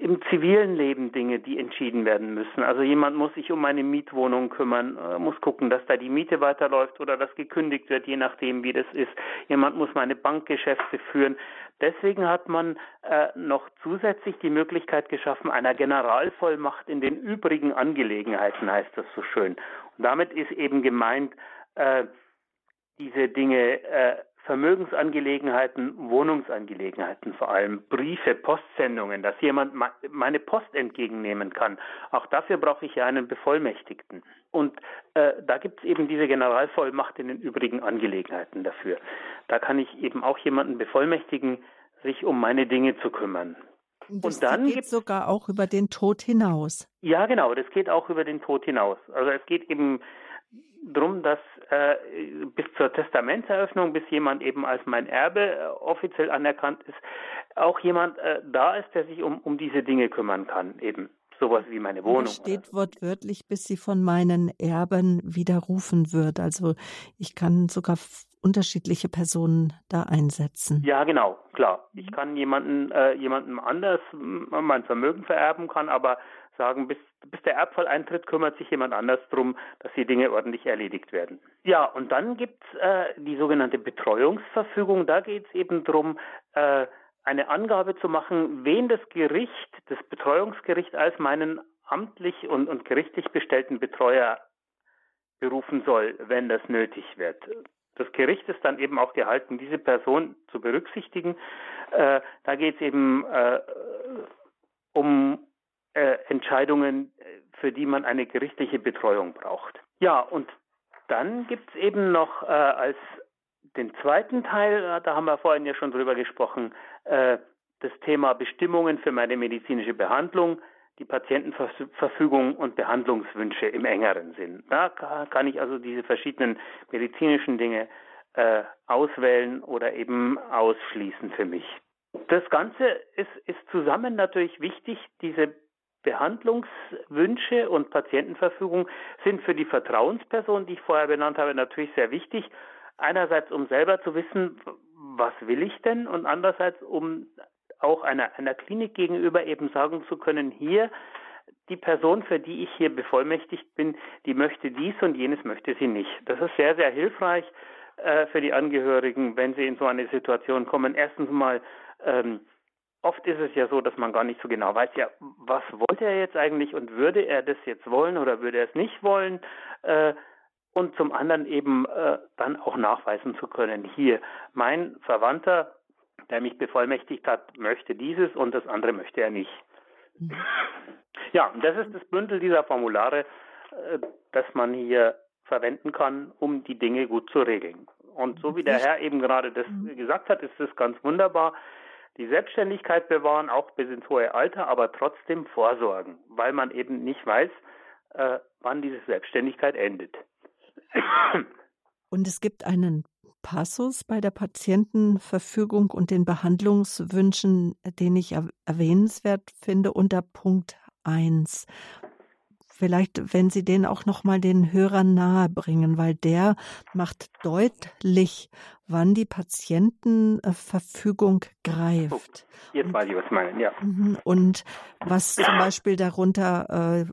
im zivilen Leben Dinge, die entschieden werden müssen. Also jemand muss sich um eine Mietwohnung kümmern, äh, muss gucken, dass da die Miete weiterläuft oder dass gekündigt wird, je nachdem, wie das ist. Jemand muss meine Bankgeschäfte führen. Deswegen hat man äh, noch zusätzlich die Möglichkeit geschaffen, einer Generalvollmacht in den übrigen Angelegenheiten, heißt das so schön. Und damit ist eben gemeint, äh, diese Dinge äh, Vermögensangelegenheiten, Wohnungsangelegenheiten vor allem, Briefe, Postsendungen, dass jemand meine Post entgegennehmen kann. Auch dafür brauche ich ja einen Bevollmächtigten. Und äh, da gibt es eben diese Generalvollmacht in den übrigen Angelegenheiten dafür. Da kann ich eben auch jemanden bevollmächtigen, sich um meine Dinge zu kümmern. Das und dann geht sogar auch über den Tod hinaus. Ja, genau, das geht auch über den Tod hinaus. Also es geht eben drum, dass äh, bis zur Testamentseröffnung, bis jemand eben als mein Erbe äh, offiziell anerkannt ist, auch jemand äh, da ist, der sich um, um diese Dinge kümmern kann, eben sowas wie meine Wohnung. Es steht wortwörtlich, bis sie von meinen Erben widerrufen wird. Also ich kann sogar unterschiedliche Personen da einsetzen. Ja, genau, klar. Ich kann jemanden, äh, jemandem anders mein Vermögen vererben, kann aber sagen, bis, bis der Erbfall eintritt, kümmert sich jemand anders darum, dass die Dinge ordentlich erledigt werden. Ja, und dann gibt's äh, die sogenannte Betreuungsverfügung. Da geht es eben darum, äh, eine Angabe zu machen, wen das Gericht, das Betreuungsgericht als meinen amtlich und, und gerichtlich bestellten Betreuer berufen soll, wenn das nötig wird. Das Gericht ist dann eben auch gehalten, diese Person zu berücksichtigen. Äh, da es eben äh, Entscheidungen, für die man eine gerichtliche Betreuung braucht. Ja, und dann gibt es eben noch äh, als den zweiten Teil, äh, da haben wir vorhin ja schon drüber gesprochen, äh, das Thema Bestimmungen für meine medizinische Behandlung, die Patientenverfügung und Behandlungswünsche im engeren Sinn. Da kann ich also diese verschiedenen medizinischen Dinge äh, auswählen oder eben ausschließen für mich. Das Ganze ist, ist zusammen natürlich wichtig. Diese Behandlungswünsche und Patientenverfügung sind für die Vertrauensperson, die ich vorher benannt habe, natürlich sehr wichtig einerseits um selber zu wissen, was will ich denn und andererseits um auch einer, einer Klinik gegenüber eben sagen zu können, hier die Person, für die ich hier bevollmächtigt bin, die möchte dies und jenes möchte sie nicht. Das ist sehr, sehr hilfreich äh, für die Angehörigen, wenn sie in so eine Situation kommen. Erstens mal, ähm, oft ist es ja so, dass man gar nicht so genau weiß, ja, was wollte er jetzt eigentlich und würde er das jetzt wollen oder würde er es nicht wollen? Äh, und zum anderen eben äh, dann auch nachweisen zu können, hier, mein Verwandter, der mich bevollmächtigt hat, möchte dieses und das andere möchte er nicht. Mhm. Ja, und das ist das Bündel dieser Formulare, äh, das man hier verwenden kann, um die Dinge gut zu regeln. Und so wie der Herr eben gerade das mhm. gesagt hat, ist das ganz wunderbar. Die Selbstständigkeit bewahren, auch bis ins hohe Alter, aber trotzdem vorsorgen, weil man eben nicht weiß, äh, wann diese Selbstständigkeit endet. Und es gibt einen Passus bei der Patientenverfügung und den Behandlungswünschen, den ich erwähnenswert finde, unter Punkt 1. Vielleicht, wenn Sie den auch noch mal den Hörern nahe bringen, weil der macht deutlich, wann die Patientenverfügung greift. Jetzt weiß ich, was meinen, ja. Mhm, und was zum Beispiel darunter äh,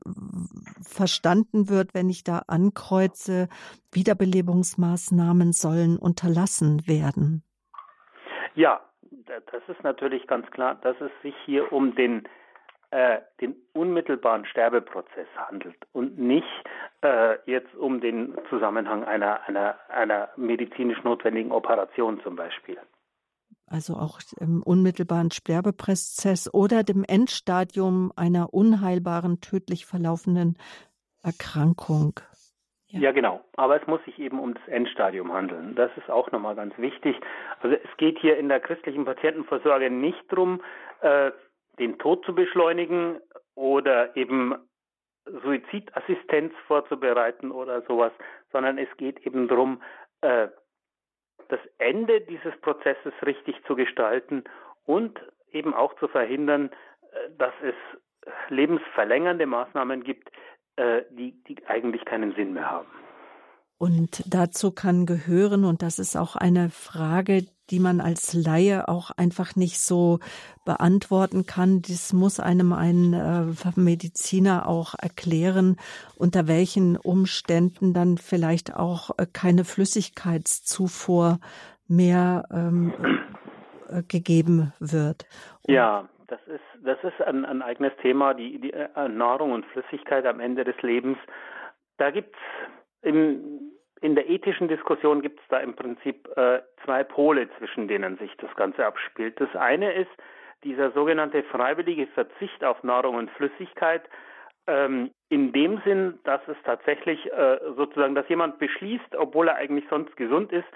verstanden wird, wenn ich da ankreuze, Wiederbelebungsmaßnahmen sollen unterlassen werden. Ja, das ist natürlich ganz klar, dass es sich hier um den äh, den unmittelbaren Sterbeprozess handelt und nicht äh, jetzt um den Zusammenhang einer, einer, einer medizinisch notwendigen Operation zum Beispiel. Also auch im unmittelbaren Sterbeprozess oder dem Endstadium einer unheilbaren, tödlich verlaufenden Erkrankung. Ja. ja. genau. Aber es muss sich eben um das Endstadium handeln. Das ist auch nochmal ganz wichtig. Also es geht hier in der christlichen Patientenvorsorge nicht darum, äh, den Tod zu beschleunigen oder eben Suizidassistenz vorzubereiten oder sowas, sondern es geht eben darum, äh, das Ende dieses Prozesses richtig zu gestalten und eben auch zu verhindern, äh, dass es lebensverlängernde Maßnahmen gibt, äh, die, die eigentlich keinen Sinn mehr haben. Und dazu kann gehören, und das ist auch eine Frage, die man als Laie auch einfach nicht so beantworten kann. Das muss einem ein äh, Mediziner auch erklären, unter welchen Umständen dann vielleicht auch äh, keine Flüssigkeitszufuhr mehr ähm, äh, gegeben wird. Und ja, das ist, das ist ein, ein eigenes Thema, die, die äh, Nahrung und Flüssigkeit am Ende des Lebens. Da gibt's im, in der ethischen Diskussion gibt es da im Prinzip äh, zwei Pole, zwischen denen sich das Ganze abspielt. Das eine ist dieser sogenannte freiwillige Verzicht auf Nahrung und Flüssigkeit, ähm, in dem Sinn, dass es tatsächlich äh, sozusagen, dass jemand beschließt, obwohl er eigentlich sonst gesund ist,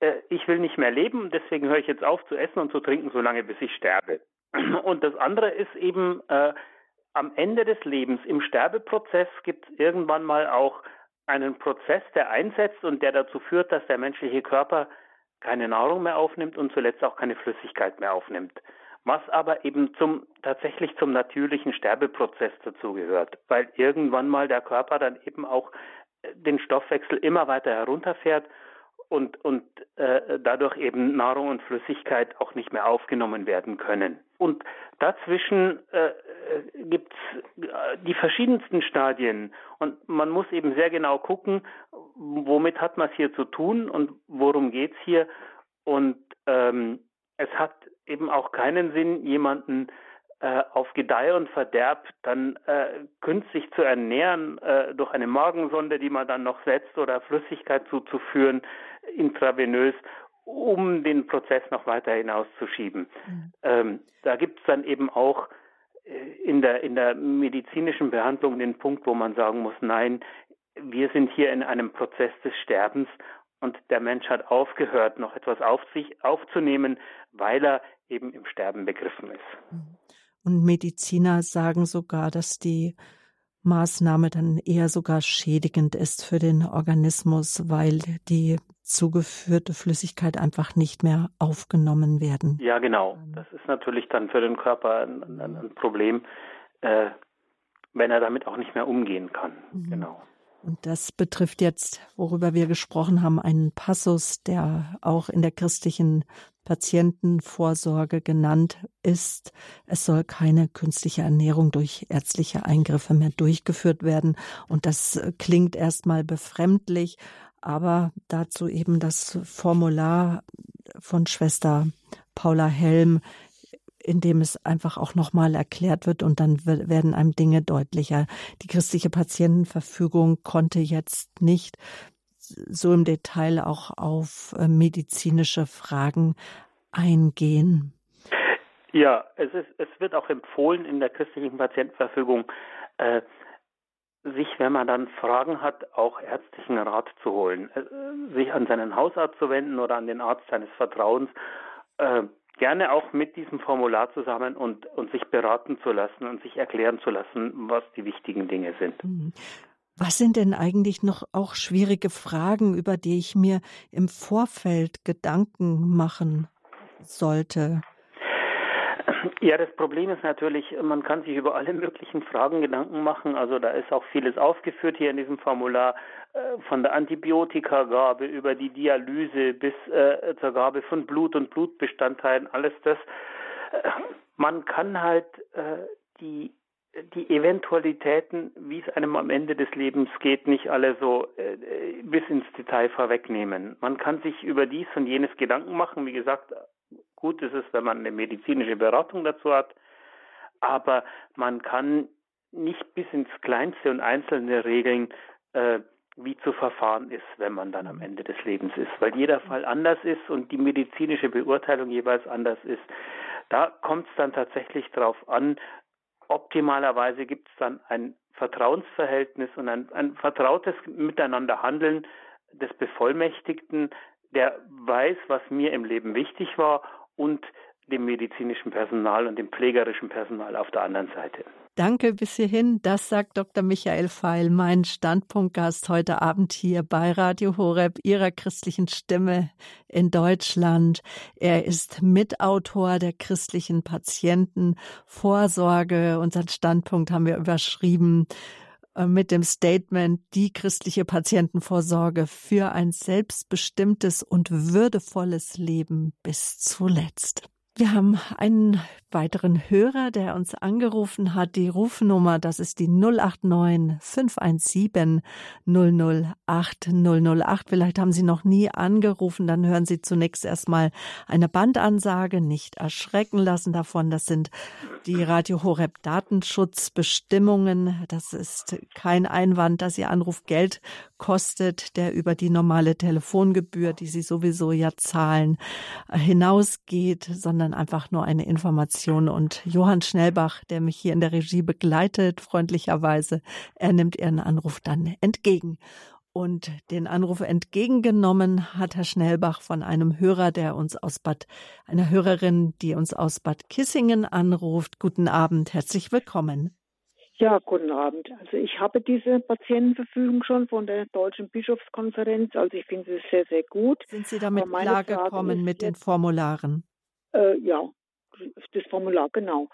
äh, ich will nicht mehr leben, deswegen höre ich jetzt auf zu essen und zu trinken, solange bis ich sterbe. Und das andere ist eben, äh, am Ende des Lebens, im Sterbeprozess gibt es irgendwann mal auch einen Prozess, der einsetzt und der dazu führt, dass der menschliche Körper keine Nahrung mehr aufnimmt und zuletzt auch keine Flüssigkeit mehr aufnimmt. was aber eben zum tatsächlich zum natürlichen Sterbeprozess dazugehört, weil irgendwann mal der Körper dann eben auch äh, den Stoffwechsel immer weiter herunterfährt und, und äh, dadurch eben Nahrung und Flüssigkeit auch nicht mehr aufgenommen werden können. Und dazwischen äh, gibt es äh, die verschiedensten Stadien und man muss eben sehr genau gucken, womit hat man es hier zu tun und worum geht es hier. Und ähm, es hat eben auch keinen Sinn, jemanden äh, auf Gedeih und Verderb dann äh, künstlich zu ernähren äh, durch eine Magensonde, die man dann noch setzt oder Flüssigkeit zuzuführen, intravenös, um den Prozess noch weiter hinauszuschieben. Mhm. Ähm, da gibt es dann eben auch äh, in der, in der medizinischen Behandlung den Punkt, wo man sagen muss, nein, wir sind hier in einem Prozess des Sterbens und der Mensch hat aufgehört, noch etwas auf sich aufzunehmen, weil er eben im Sterben begriffen ist. Mhm. Und Mediziner sagen sogar, dass die Maßnahme dann eher sogar schädigend ist für den Organismus, weil die zugeführte Flüssigkeit einfach nicht mehr aufgenommen werden. Ja, genau. Das ist natürlich dann für den Körper ein, ein, ein Problem, äh, wenn er damit auch nicht mehr umgehen kann. Mhm. Genau. Und das betrifft jetzt, worüber wir gesprochen haben, einen Passus, der auch in der christlichen Patientenvorsorge genannt ist. Es soll keine künstliche Ernährung durch ärztliche Eingriffe mehr durchgeführt werden. Und das klingt erstmal befremdlich, aber dazu eben das Formular von Schwester Paula Helm, in dem es einfach auch nochmal erklärt wird und dann werden einem Dinge deutlicher. Die christliche Patientenverfügung konnte jetzt nicht so im Detail auch auf äh, medizinische Fragen eingehen. Ja, es ist, es wird auch empfohlen in der christlichen Patientenverfügung, äh, sich, wenn man dann Fragen hat, auch ärztlichen Rat zu holen, äh, sich an seinen Hausarzt zu wenden oder an den Arzt seines Vertrauens, äh, gerne auch mit diesem Formular zusammen und, und sich beraten zu lassen und sich erklären zu lassen, was die wichtigen Dinge sind. Mhm. Was sind denn eigentlich noch auch schwierige Fragen, über die ich mir im Vorfeld Gedanken machen sollte? Ja, das Problem ist natürlich, man kann sich über alle möglichen Fragen Gedanken machen. Also da ist auch vieles aufgeführt hier in diesem Formular, äh, von der Antibiotikagabe über die Dialyse bis äh, zur Gabe von Blut und Blutbestandteilen, alles das. Äh, man kann halt die die Eventualitäten, wie es einem am Ende des Lebens geht, nicht alle so äh, bis ins Detail vorwegnehmen. Man kann sich über dies und jenes Gedanken machen. Wie gesagt, Gut ist es, wenn man eine medizinische Beratung dazu hat, aber man kann nicht bis ins Kleinste und Einzelne regeln, äh, wie zu verfahren ist, wenn man dann am Ende des Lebens ist, weil jeder Fall anders ist und die medizinische Beurteilung jeweils anders ist. Da kommt es dann tatsächlich darauf an, optimalerweise gibt es dann ein Vertrauensverhältnis und ein, ein vertrautes Miteinanderhandeln des Bevollmächtigten, der weiß, was mir im Leben wichtig war und dem medizinischen Personal und dem pflegerischen Personal auf der anderen Seite. Danke bis hierhin. Das sagt Dr. Michael Feil, mein Standpunktgast heute Abend hier bei Radio Horeb, Ihrer christlichen Stimme in Deutschland. Er ist Mitautor der christlichen Patientenvorsorge. Unseren Standpunkt haben wir überschrieben mit dem Statement die christliche Patientenvorsorge für ein selbstbestimmtes und würdevolles Leben bis zuletzt. Wir haben einen weiteren Hörer, der uns angerufen hat. Die Rufnummer, das ist die 089 517 008 008. Vielleicht haben Sie noch nie angerufen, dann hören Sie zunächst erstmal eine Bandansage, nicht erschrecken lassen davon. Das sind die Radio Horeb Datenschutzbestimmungen. Das ist kein Einwand, dass Ihr Anruf Geld kostet, der über die normale Telefongebühr, die Sie sowieso ja zahlen, hinausgeht, sondern einfach nur eine Information. Und Johann Schnellbach, der mich hier in der Regie begleitet, freundlicherweise, er nimmt Ihren Anruf dann entgegen. Und den Anruf entgegengenommen hat Herr Schnellbach von einem Hörer, der uns aus Bad, einer Hörerin, die uns aus Bad Kissingen anruft. Guten Abend, herzlich willkommen. Ja, guten Abend. Also ich habe diese Patientenverfügung schon von der Deutschen Bischofskonferenz. Also ich finde es sehr, sehr gut. Sind Sie damit klargekommen mit den Formularen? Äh, ja, das Formular, genau.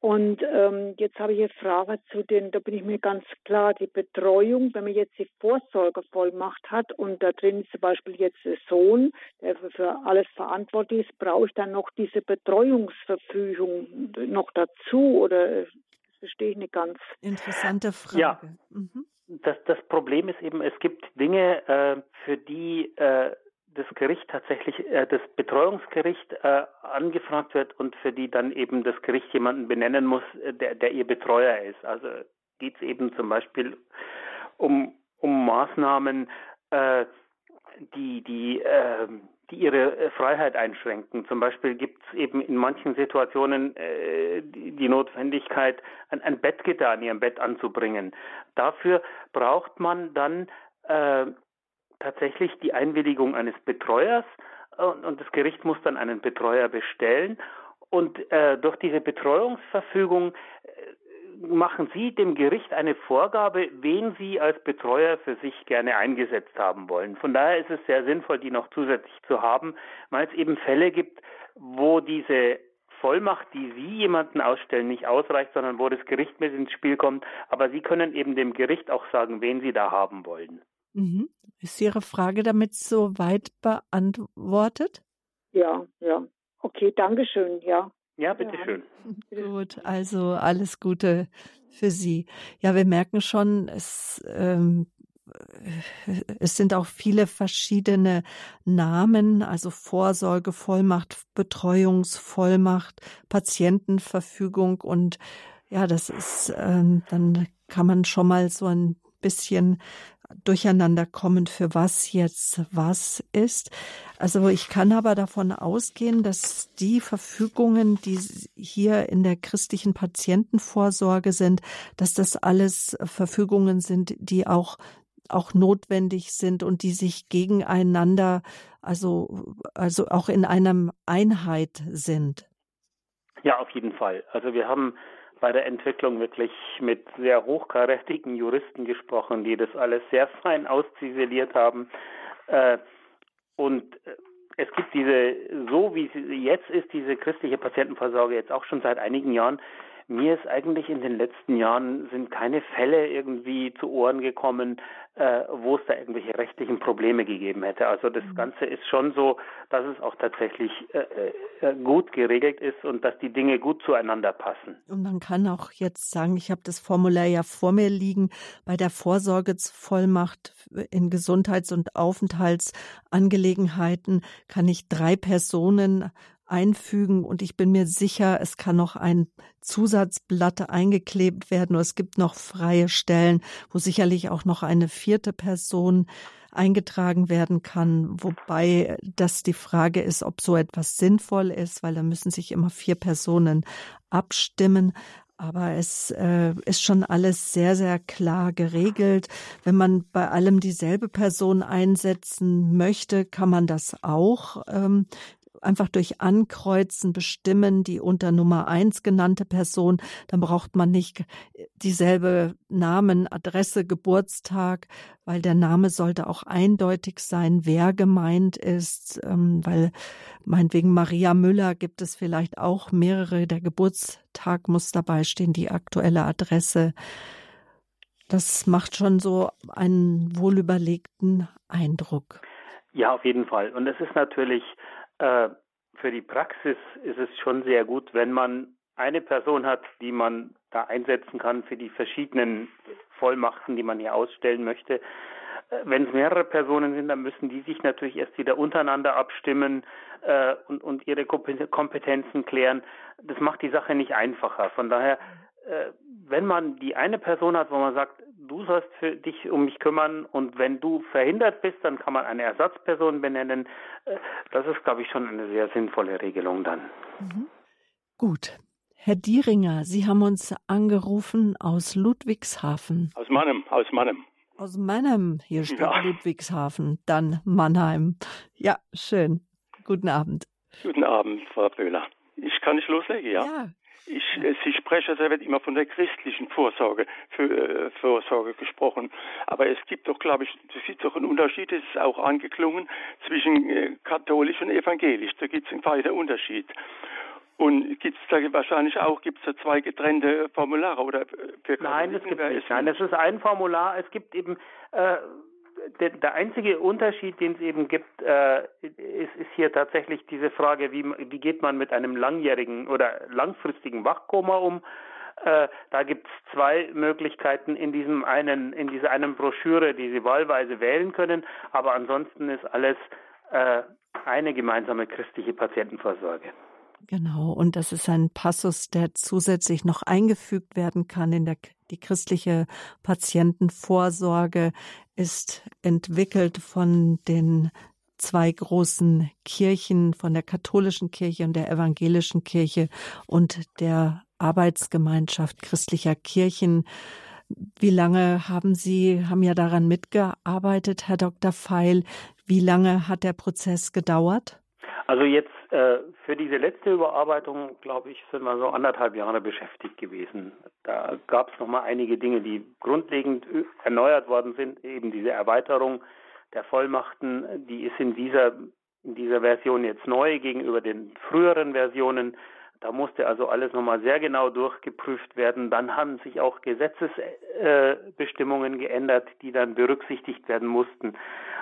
Und ähm, jetzt habe ich eine Frage zu den, da bin ich mir ganz klar, die Betreuung, wenn man jetzt die Vorsorgevollmacht hat und da drin ist zum Beispiel jetzt der Sohn, der für, alles verantwortlich ist, brauche ich dann noch diese Betreuungsverfügung noch dazu oder verstehe ich nicht ganz. Interessante Frage. Ja. Mhm. Das, das Problem ist eben, es gibt Dinge, äh, für die äh, das Gericht tatsächlich, äh, das Betreuungsgericht äh, angefragt wird und für die dann eben das Gericht jemanden benennen muss, äh, der, der ihr Betreuer ist. Also geht es eben zum Beispiel um, um Maßnahmen, äh, die, die, äh, die ihre äh, Freiheit einschränken. Zum Beispiel gibt es eben in manchen Situationen äh, die, die Notwendigkeit, ein, ein Bettgitter an ihrem Bett anzubringen. Dafür braucht man dann äh, tatsächlich die Einwilligung eines Betreuers äh, und, das Gericht muss dann einen Betreuer bestellen. Und äh, durch diese Betreuungsverfügung äh, machen Sie dem Gericht eine Vorgabe, wen Sie als Betreuer für sich gerne eingesetzt haben wollen. Von daher ist es sehr sinnvoll, die noch zusätzlich zu haben, weil es eben Fälle gibt, wo diese Vollmacht, die Sie jemanden ausstellen, nicht ausreicht, sondern wo das Gericht mit ins Spiel kommt. Aber Sie können eben dem Gericht auch sagen, wen Sie da haben wollen. Mhm. Ist Ihre Frage damit soweit beantwortet? Ja, ja. Okay, danke schön, ja. Ja, bitteschön. Ja. Gut, also alles Gute für Sie. Ja, wir merken schon, es, ähm, es sind auch viele verschiedene Namen, also Vorsorgevollmacht, Betreuungsvollmacht, Patientenverfügung und ja, das ist, ähm, dann kann man schon mal so ein bisschen durcheinander kommen, für was jetzt was ist. Also ich kann aber davon ausgehen, dass die Verfügungen, die hier in der christlichen Patientenvorsorge sind, dass das alles Verfügungen sind, die auch auch notwendig sind und die sich gegeneinander, also, also auch in einer Einheit sind. Ja, auf jeden Fall. Also wir haben bei der Entwicklung wirklich mit sehr hochkarätigen Juristen gesprochen, die das alles sehr fein ausziseliert haben. Äh, und äh, es gibt diese, so wie sie jetzt ist, diese christliche Patientenversorgung jetzt auch schon seit einigen Jahren, mir ist eigentlich in den letzten Jahren sind keine Fälle irgendwie zu Ohren gekommen, äh, wo es da irgendwelche rechtlichen Probleme gegeben hätte. Also das mhm. Ganze ist schon so, dass es auch tatsächlich äh, äh, gut geregelt ist und dass die Dinge gut zueinander passen. Und man kann auch jetzt sagen, ich habe das Formular ja vor mir liegen, bei der Vorsorgevollmacht in Gesundheits- und Aufenthaltsangelegenheiten kann ich drei Personen einfügen und ich bin mir sicher, es kann noch ein Zusatzblatt eingeklebt werden oder es gibt noch freie Stellen, wo sicherlich auch noch eine vierte Person eingetragen werden kann, wobei das die Frage ist, ob so etwas sinnvoll ist, weil da müssen sich immer vier Personen abstimmen. Aber es äh, ist schon alles sehr, sehr klar geregelt. Wenn man bei allem dieselbe Person einsetzen möchte, kann man das auch. Ähm, einfach durch Ankreuzen bestimmen, die unter Nummer eins genannte Person, dann braucht man nicht dieselbe Namen, Adresse, Geburtstag, weil der Name sollte auch eindeutig sein, wer gemeint ist, ähm, weil meinetwegen Maria Müller gibt es vielleicht auch mehrere, der Geburtstag muss dabei stehen, die aktuelle Adresse. Das macht schon so einen wohlüberlegten Eindruck. Ja, auf jeden Fall. Und es ist natürlich äh, für die Praxis ist es schon sehr gut, wenn man eine Person hat, die man da einsetzen kann für die verschiedenen Vollmachten, die man hier ausstellen möchte. Äh, wenn es mehrere Personen sind, dann müssen die sich natürlich erst wieder untereinander abstimmen äh, und, und ihre Kompetenzen klären. Das macht die Sache nicht einfacher. Von daher, äh, wenn man die eine Person hat, wo man sagt, du sollst für dich um mich kümmern und wenn du verhindert bist, dann kann man eine Ersatzperson benennen. Äh, das ist, glaube ich, schon eine sehr sinnvolle Regelung dann. Mhm. Gut. Herr Dieringer, Sie haben uns angerufen aus Ludwigshafen. Aus Mannem, aus Mannem. Aus Mannem, hier steht ja. Ludwigshafen, dann Mannheim. Ja, schön. Guten Abend. Guten Abend, Frau Böhler. Ich kann nicht loslegen, ja? Ja, ich, Sie sprechen, da wird immer von der christlichen Vorsorge, für, äh, Vorsorge gesprochen. Aber es gibt doch, glaube ich, es gibt doch einen Unterschied, das ist auch angeklungen, zwischen äh, katholisch und evangelisch. Da gibt es einen weiteren Unterschied. Und gibt es da wahrscheinlich auch gibt's da zwei getrennte Formulare oder für Nein, es gibt nicht. Nein, es ist ein Formular. Es gibt eben äh, der, der, einzige Unterschied, den es eben gibt, äh, ist, ist, hier tatsächlich diese Frage, wie, wie geht man mit einem langjährigen oder langfristigen Wachkoma um? Äh, da gibt es zwei Möglichkeiten in diesem einen, in dieser einen Broschüre, die Sie wahlweise wählen können, aber ansonsten ist alles äh, eine gemeinsame christliche Patientenvorsorge. Genau, und das ist ein Passus, der zusätzlich noch eingefügt werden kann in der die christliche Patientenvorsorge ist entwickelt von den zwei großen Kirchen, von der katholischen Kirche und der evangelischen Kirche und der Arbeitsgemeinschaft christlicher Kirchen. Wie lange haben Sie, haben ja daran mitgearbeitet, Herr Dr. Feil. Wie lange hat der Prozess gedauert? Also jetzt für diese letzte Überarbeitung, glaube ich, sind wir so anderthalb Jahre beschäftigt gewesen. Da gab es nochmal einige Dinge, die grundlegend erneuert worden sind. Eben diese Erweiterung der Vollmachten, die ist in dieser, in dieser Version jetzt neu gegenüber den früheren Versionen. Da musste also alles nochmal sehr genau durchgeprüft werden. Dann haben sich auch Gesetzesbestimmungen äh, geändert, die dann berücksichtigt werden mussten.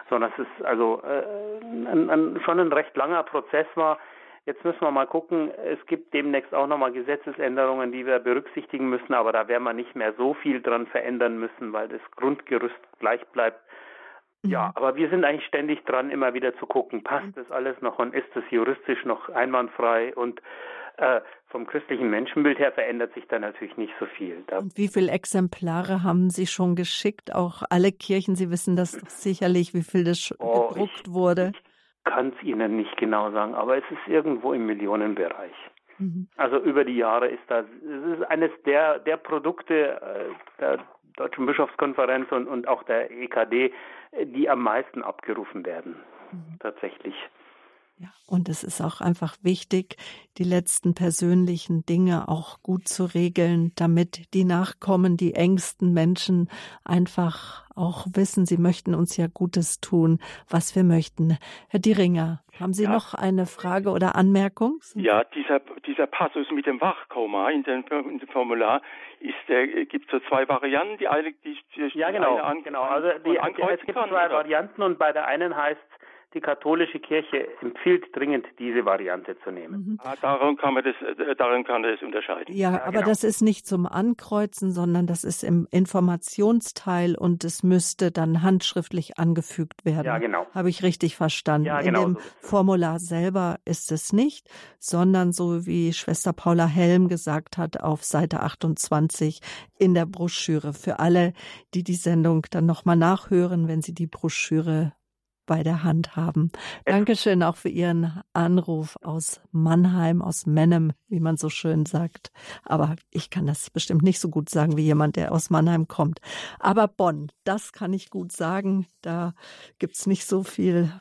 So, das ist also äh, ein, ein, schon ein recht langer Prozess war. Jetzt müssen wir mal gucken. Es gibt demnächst auch nochmal Gesetzesänderungen, die wir berücksichtigen müssen, aber da werden wir nicht mehr so viel dran verändern müssen, weil das Grundgerüst gleich bleibt. Ja, mhm. aber wir sind eigentlich ständig dran, immer wieder zu gucken, passt das alles noch und ist das juristisch noch einwandfrei und äh, vom christlichen Menschenbild her verändert sich da natürlich nicht so viel. Da Und wie viele Exemplare haben Sie schon geschickt? Auch alle Kirchen, Sie wissen das sicherlich, wie viel das oh, gedruckt ich, wurde. Ich kann es Ihnen nicht genau sagen, aber es ist irgendwo im Millionenbereich. Mhm. Also über die Jahre ist das, es ist eines der, der Produkte äh, der Deutschen Bischofskonferenz und, und auch der EKD, die am meisten abgerufen werden. Mhm. Tatsächlich. Ja, und es ist auch einfach wichtig, die letzten persönlichen Dinge auch gut zu regeln, damit die Nachkommen, die engsten Menschen einfach auch wissen, sie möchten uns ja Gutes tun, was wir möchten. Herr Dieringer, haben Sie ja. noch eine Frage oder Anmerkung? Ja, dieser, dieser Passus mit dem Wachkoma in dem, in dem Formular, ist der, gibt so zwei Varianten, die eine, die, die Ja, genau, eine genau. Also die, es gibt zwei oder? Varianten und bei der einen heißt die katholische Kirche empfiehlt dringend, diese Variante zu nehmen. Mhm. Ah, daran kann man das, äh, daran kann das unterscheiden. Ja, ja aber genau. das ist nicht zum Ankreuzen, sondern das ist im Informationsteil und es müsste dann handschriftlich angefügt werden. Ja, genau. Habe ich richtig verstanden. Ja, genau. In dem so Formular selber ist es nicht, sondern so wie Schwester Paula Helm gesagt hat, auf Seite 28 in der Broschüre. Für alle, die die Sendung dann nochmal nachhören, wenn sie die Broschüre bei der Hand haben. Dankeschön auch für Ihren Anruf aus Mannheim, aus Mennem, wie man so schön sagt. Aber ich kann das bestimmt nicht so gut sagen wie jemand, der aus Mannheim kommt. Aber Bonn, das kann ich gut sagen. Da gibt's nicht so viel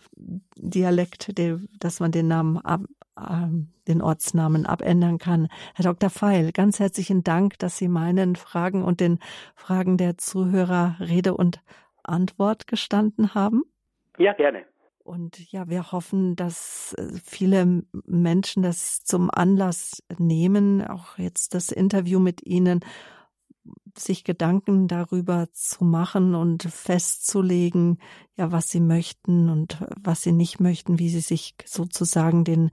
Dialekt, dass man den Namen ab, ähm, den Ortsnamen abändern kann. Herr Dr. Feil, ganz herzlichen Dank, dass Sie meinen Fragen und den Fragen der Zuhörer Rede und Antwort gestanden haben. Ja, gerne. Und ja, wir hoffen, dass äh, viele Menschen das zum Anlass nehmen, auch jetzt das Interview mit Ihnen, sich Gedanken darüber zu machen und festzulegen, ja, was sie möchten und was sie nicht möchten, wie sie sich sozusagen den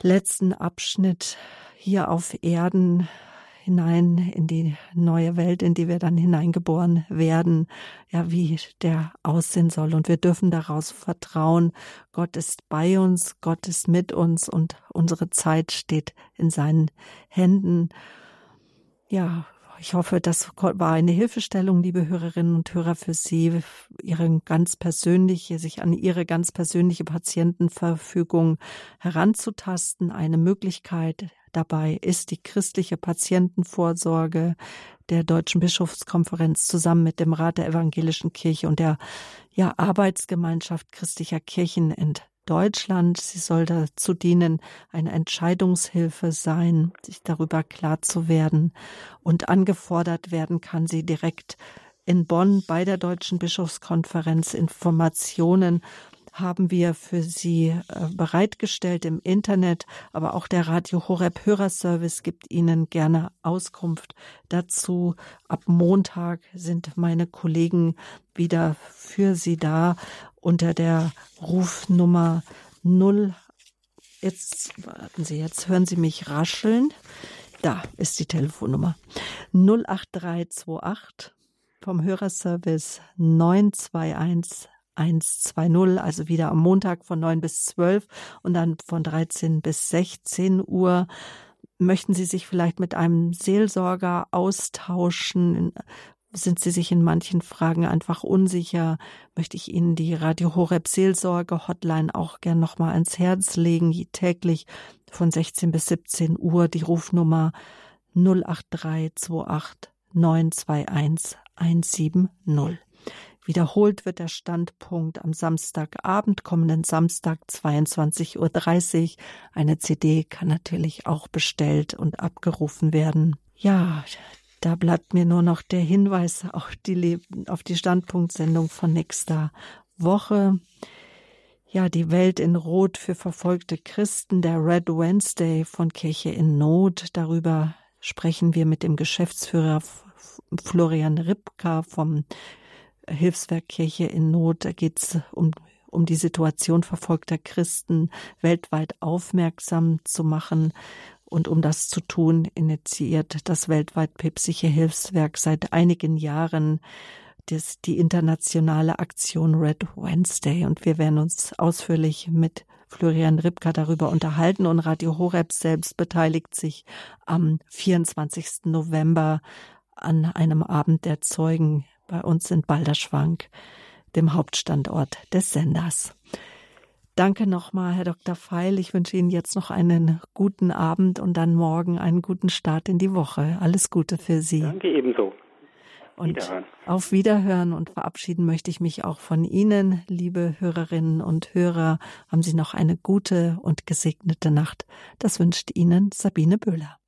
letzten Abschnitt hier auf Erden hinein in die neue Welt, in die wir dann hineingeboren werden, ja, wie der aussehen soll. Und wir dürfen daraus vertrauen, Gott ist bei uns, Gott ist mit uns und unsere Zeit steht in seinen Händen. Ja, ich hoffe, das war eine Hilfestellung, liebe Hörerinnen und Hörer, für Sie, Ihre ganz persönliche, sich an Ihre ganz persönliche Patientenverfügung heranzutasten. Eine Möglichkeit, Dabei ist die christliche Patientenvorsorge der Deutschen Bischofskonferenz zusammen mit dem Rat der Evangelischen Kirche und der ja, Arbeitsgemeinschaft christlicher Kirchen in Deutschland. Sie soll dazu dienen, eine Entscheidungshilfe sein, sich darüber klar zu werden. Und angefordert werden kann sie direkt in Bonn bei der Deutschen Bischofskonferenz Informationen haben wir für Sie äh, bereitgestellt im Internet, aber auch der Radio Horeb Hörerservice gibt Ihnen gerne Auskunft dazu. Ab Montag sind meine Kollegen wieder für Sie da unter der Rufnummer 0 Jetzt warten Sie, jetzt hören Sie mich rascheln. Da ist die Telefonnummer 08328 vom Hörerservice 921 120, also wieder am Montag von 9 bis 12 und dann von 13 bis 16 Uhr. Möchten Sie sich vielleicht mit einem Seelsorger austauschen? Sind Sie sich in manchen Fragen einfach unsicher? Möchte ich Ihnen die Radio Horeb Seelsorge Hotline auch gern nochmal ans Herz legen, täglich von 16 bis 17 Uhr, die Rufnummer 08328 921 170. Wiederholt wird der Standpunkt am Samstagabend, kommenden Samstag 22.30 Uhr. Eine CD kann natürlich auch bestellt und abgerufen werden. Ja, da bleibt mir nur noch der Hinweis auf die, auf die Standpunktsendung von nächster Woche. Ja, die Welt in Rot für verfolgte Christen, der Red Wednesday von Kirche in Not. Darüber sprechen wir mit dem Geschäftsführer Florian Ripka vom Hilfswerk Kirche in Not. Da geht es um, um die Situation verfolgter Christen weltweit aufmerksam zu machen. Und um das zu tun, initiiert das weltweit päpstliche Hilfswerk seit einigen Jahren das, die internationale Aktion Red Wednesday. Und wir werden uns ausführlich mit Florian Ripka darüber unterhalten und Radio Horeb selbst beteiligt sich am 24. November an einem Abend der Zeugen bei uns in Balderschwank, dem Hauptstandort des Senders. Danke nochmal, Herr Dr. Feil. Ich wünsche Ihnen jetzt noch einen guten Abend und dann morgen einen guten Start in die Woche. Alles Gute für Sie. Danke ebenso. Und Wiederhören. auf Wiederhören und verabschieden möchte ich mich auch von Ihnen, liebe Hörerinnen und Hörer. Haben Sie noch eine gute und gesegnete Nacht. Das wünscht Ihnen Sabine Böhler.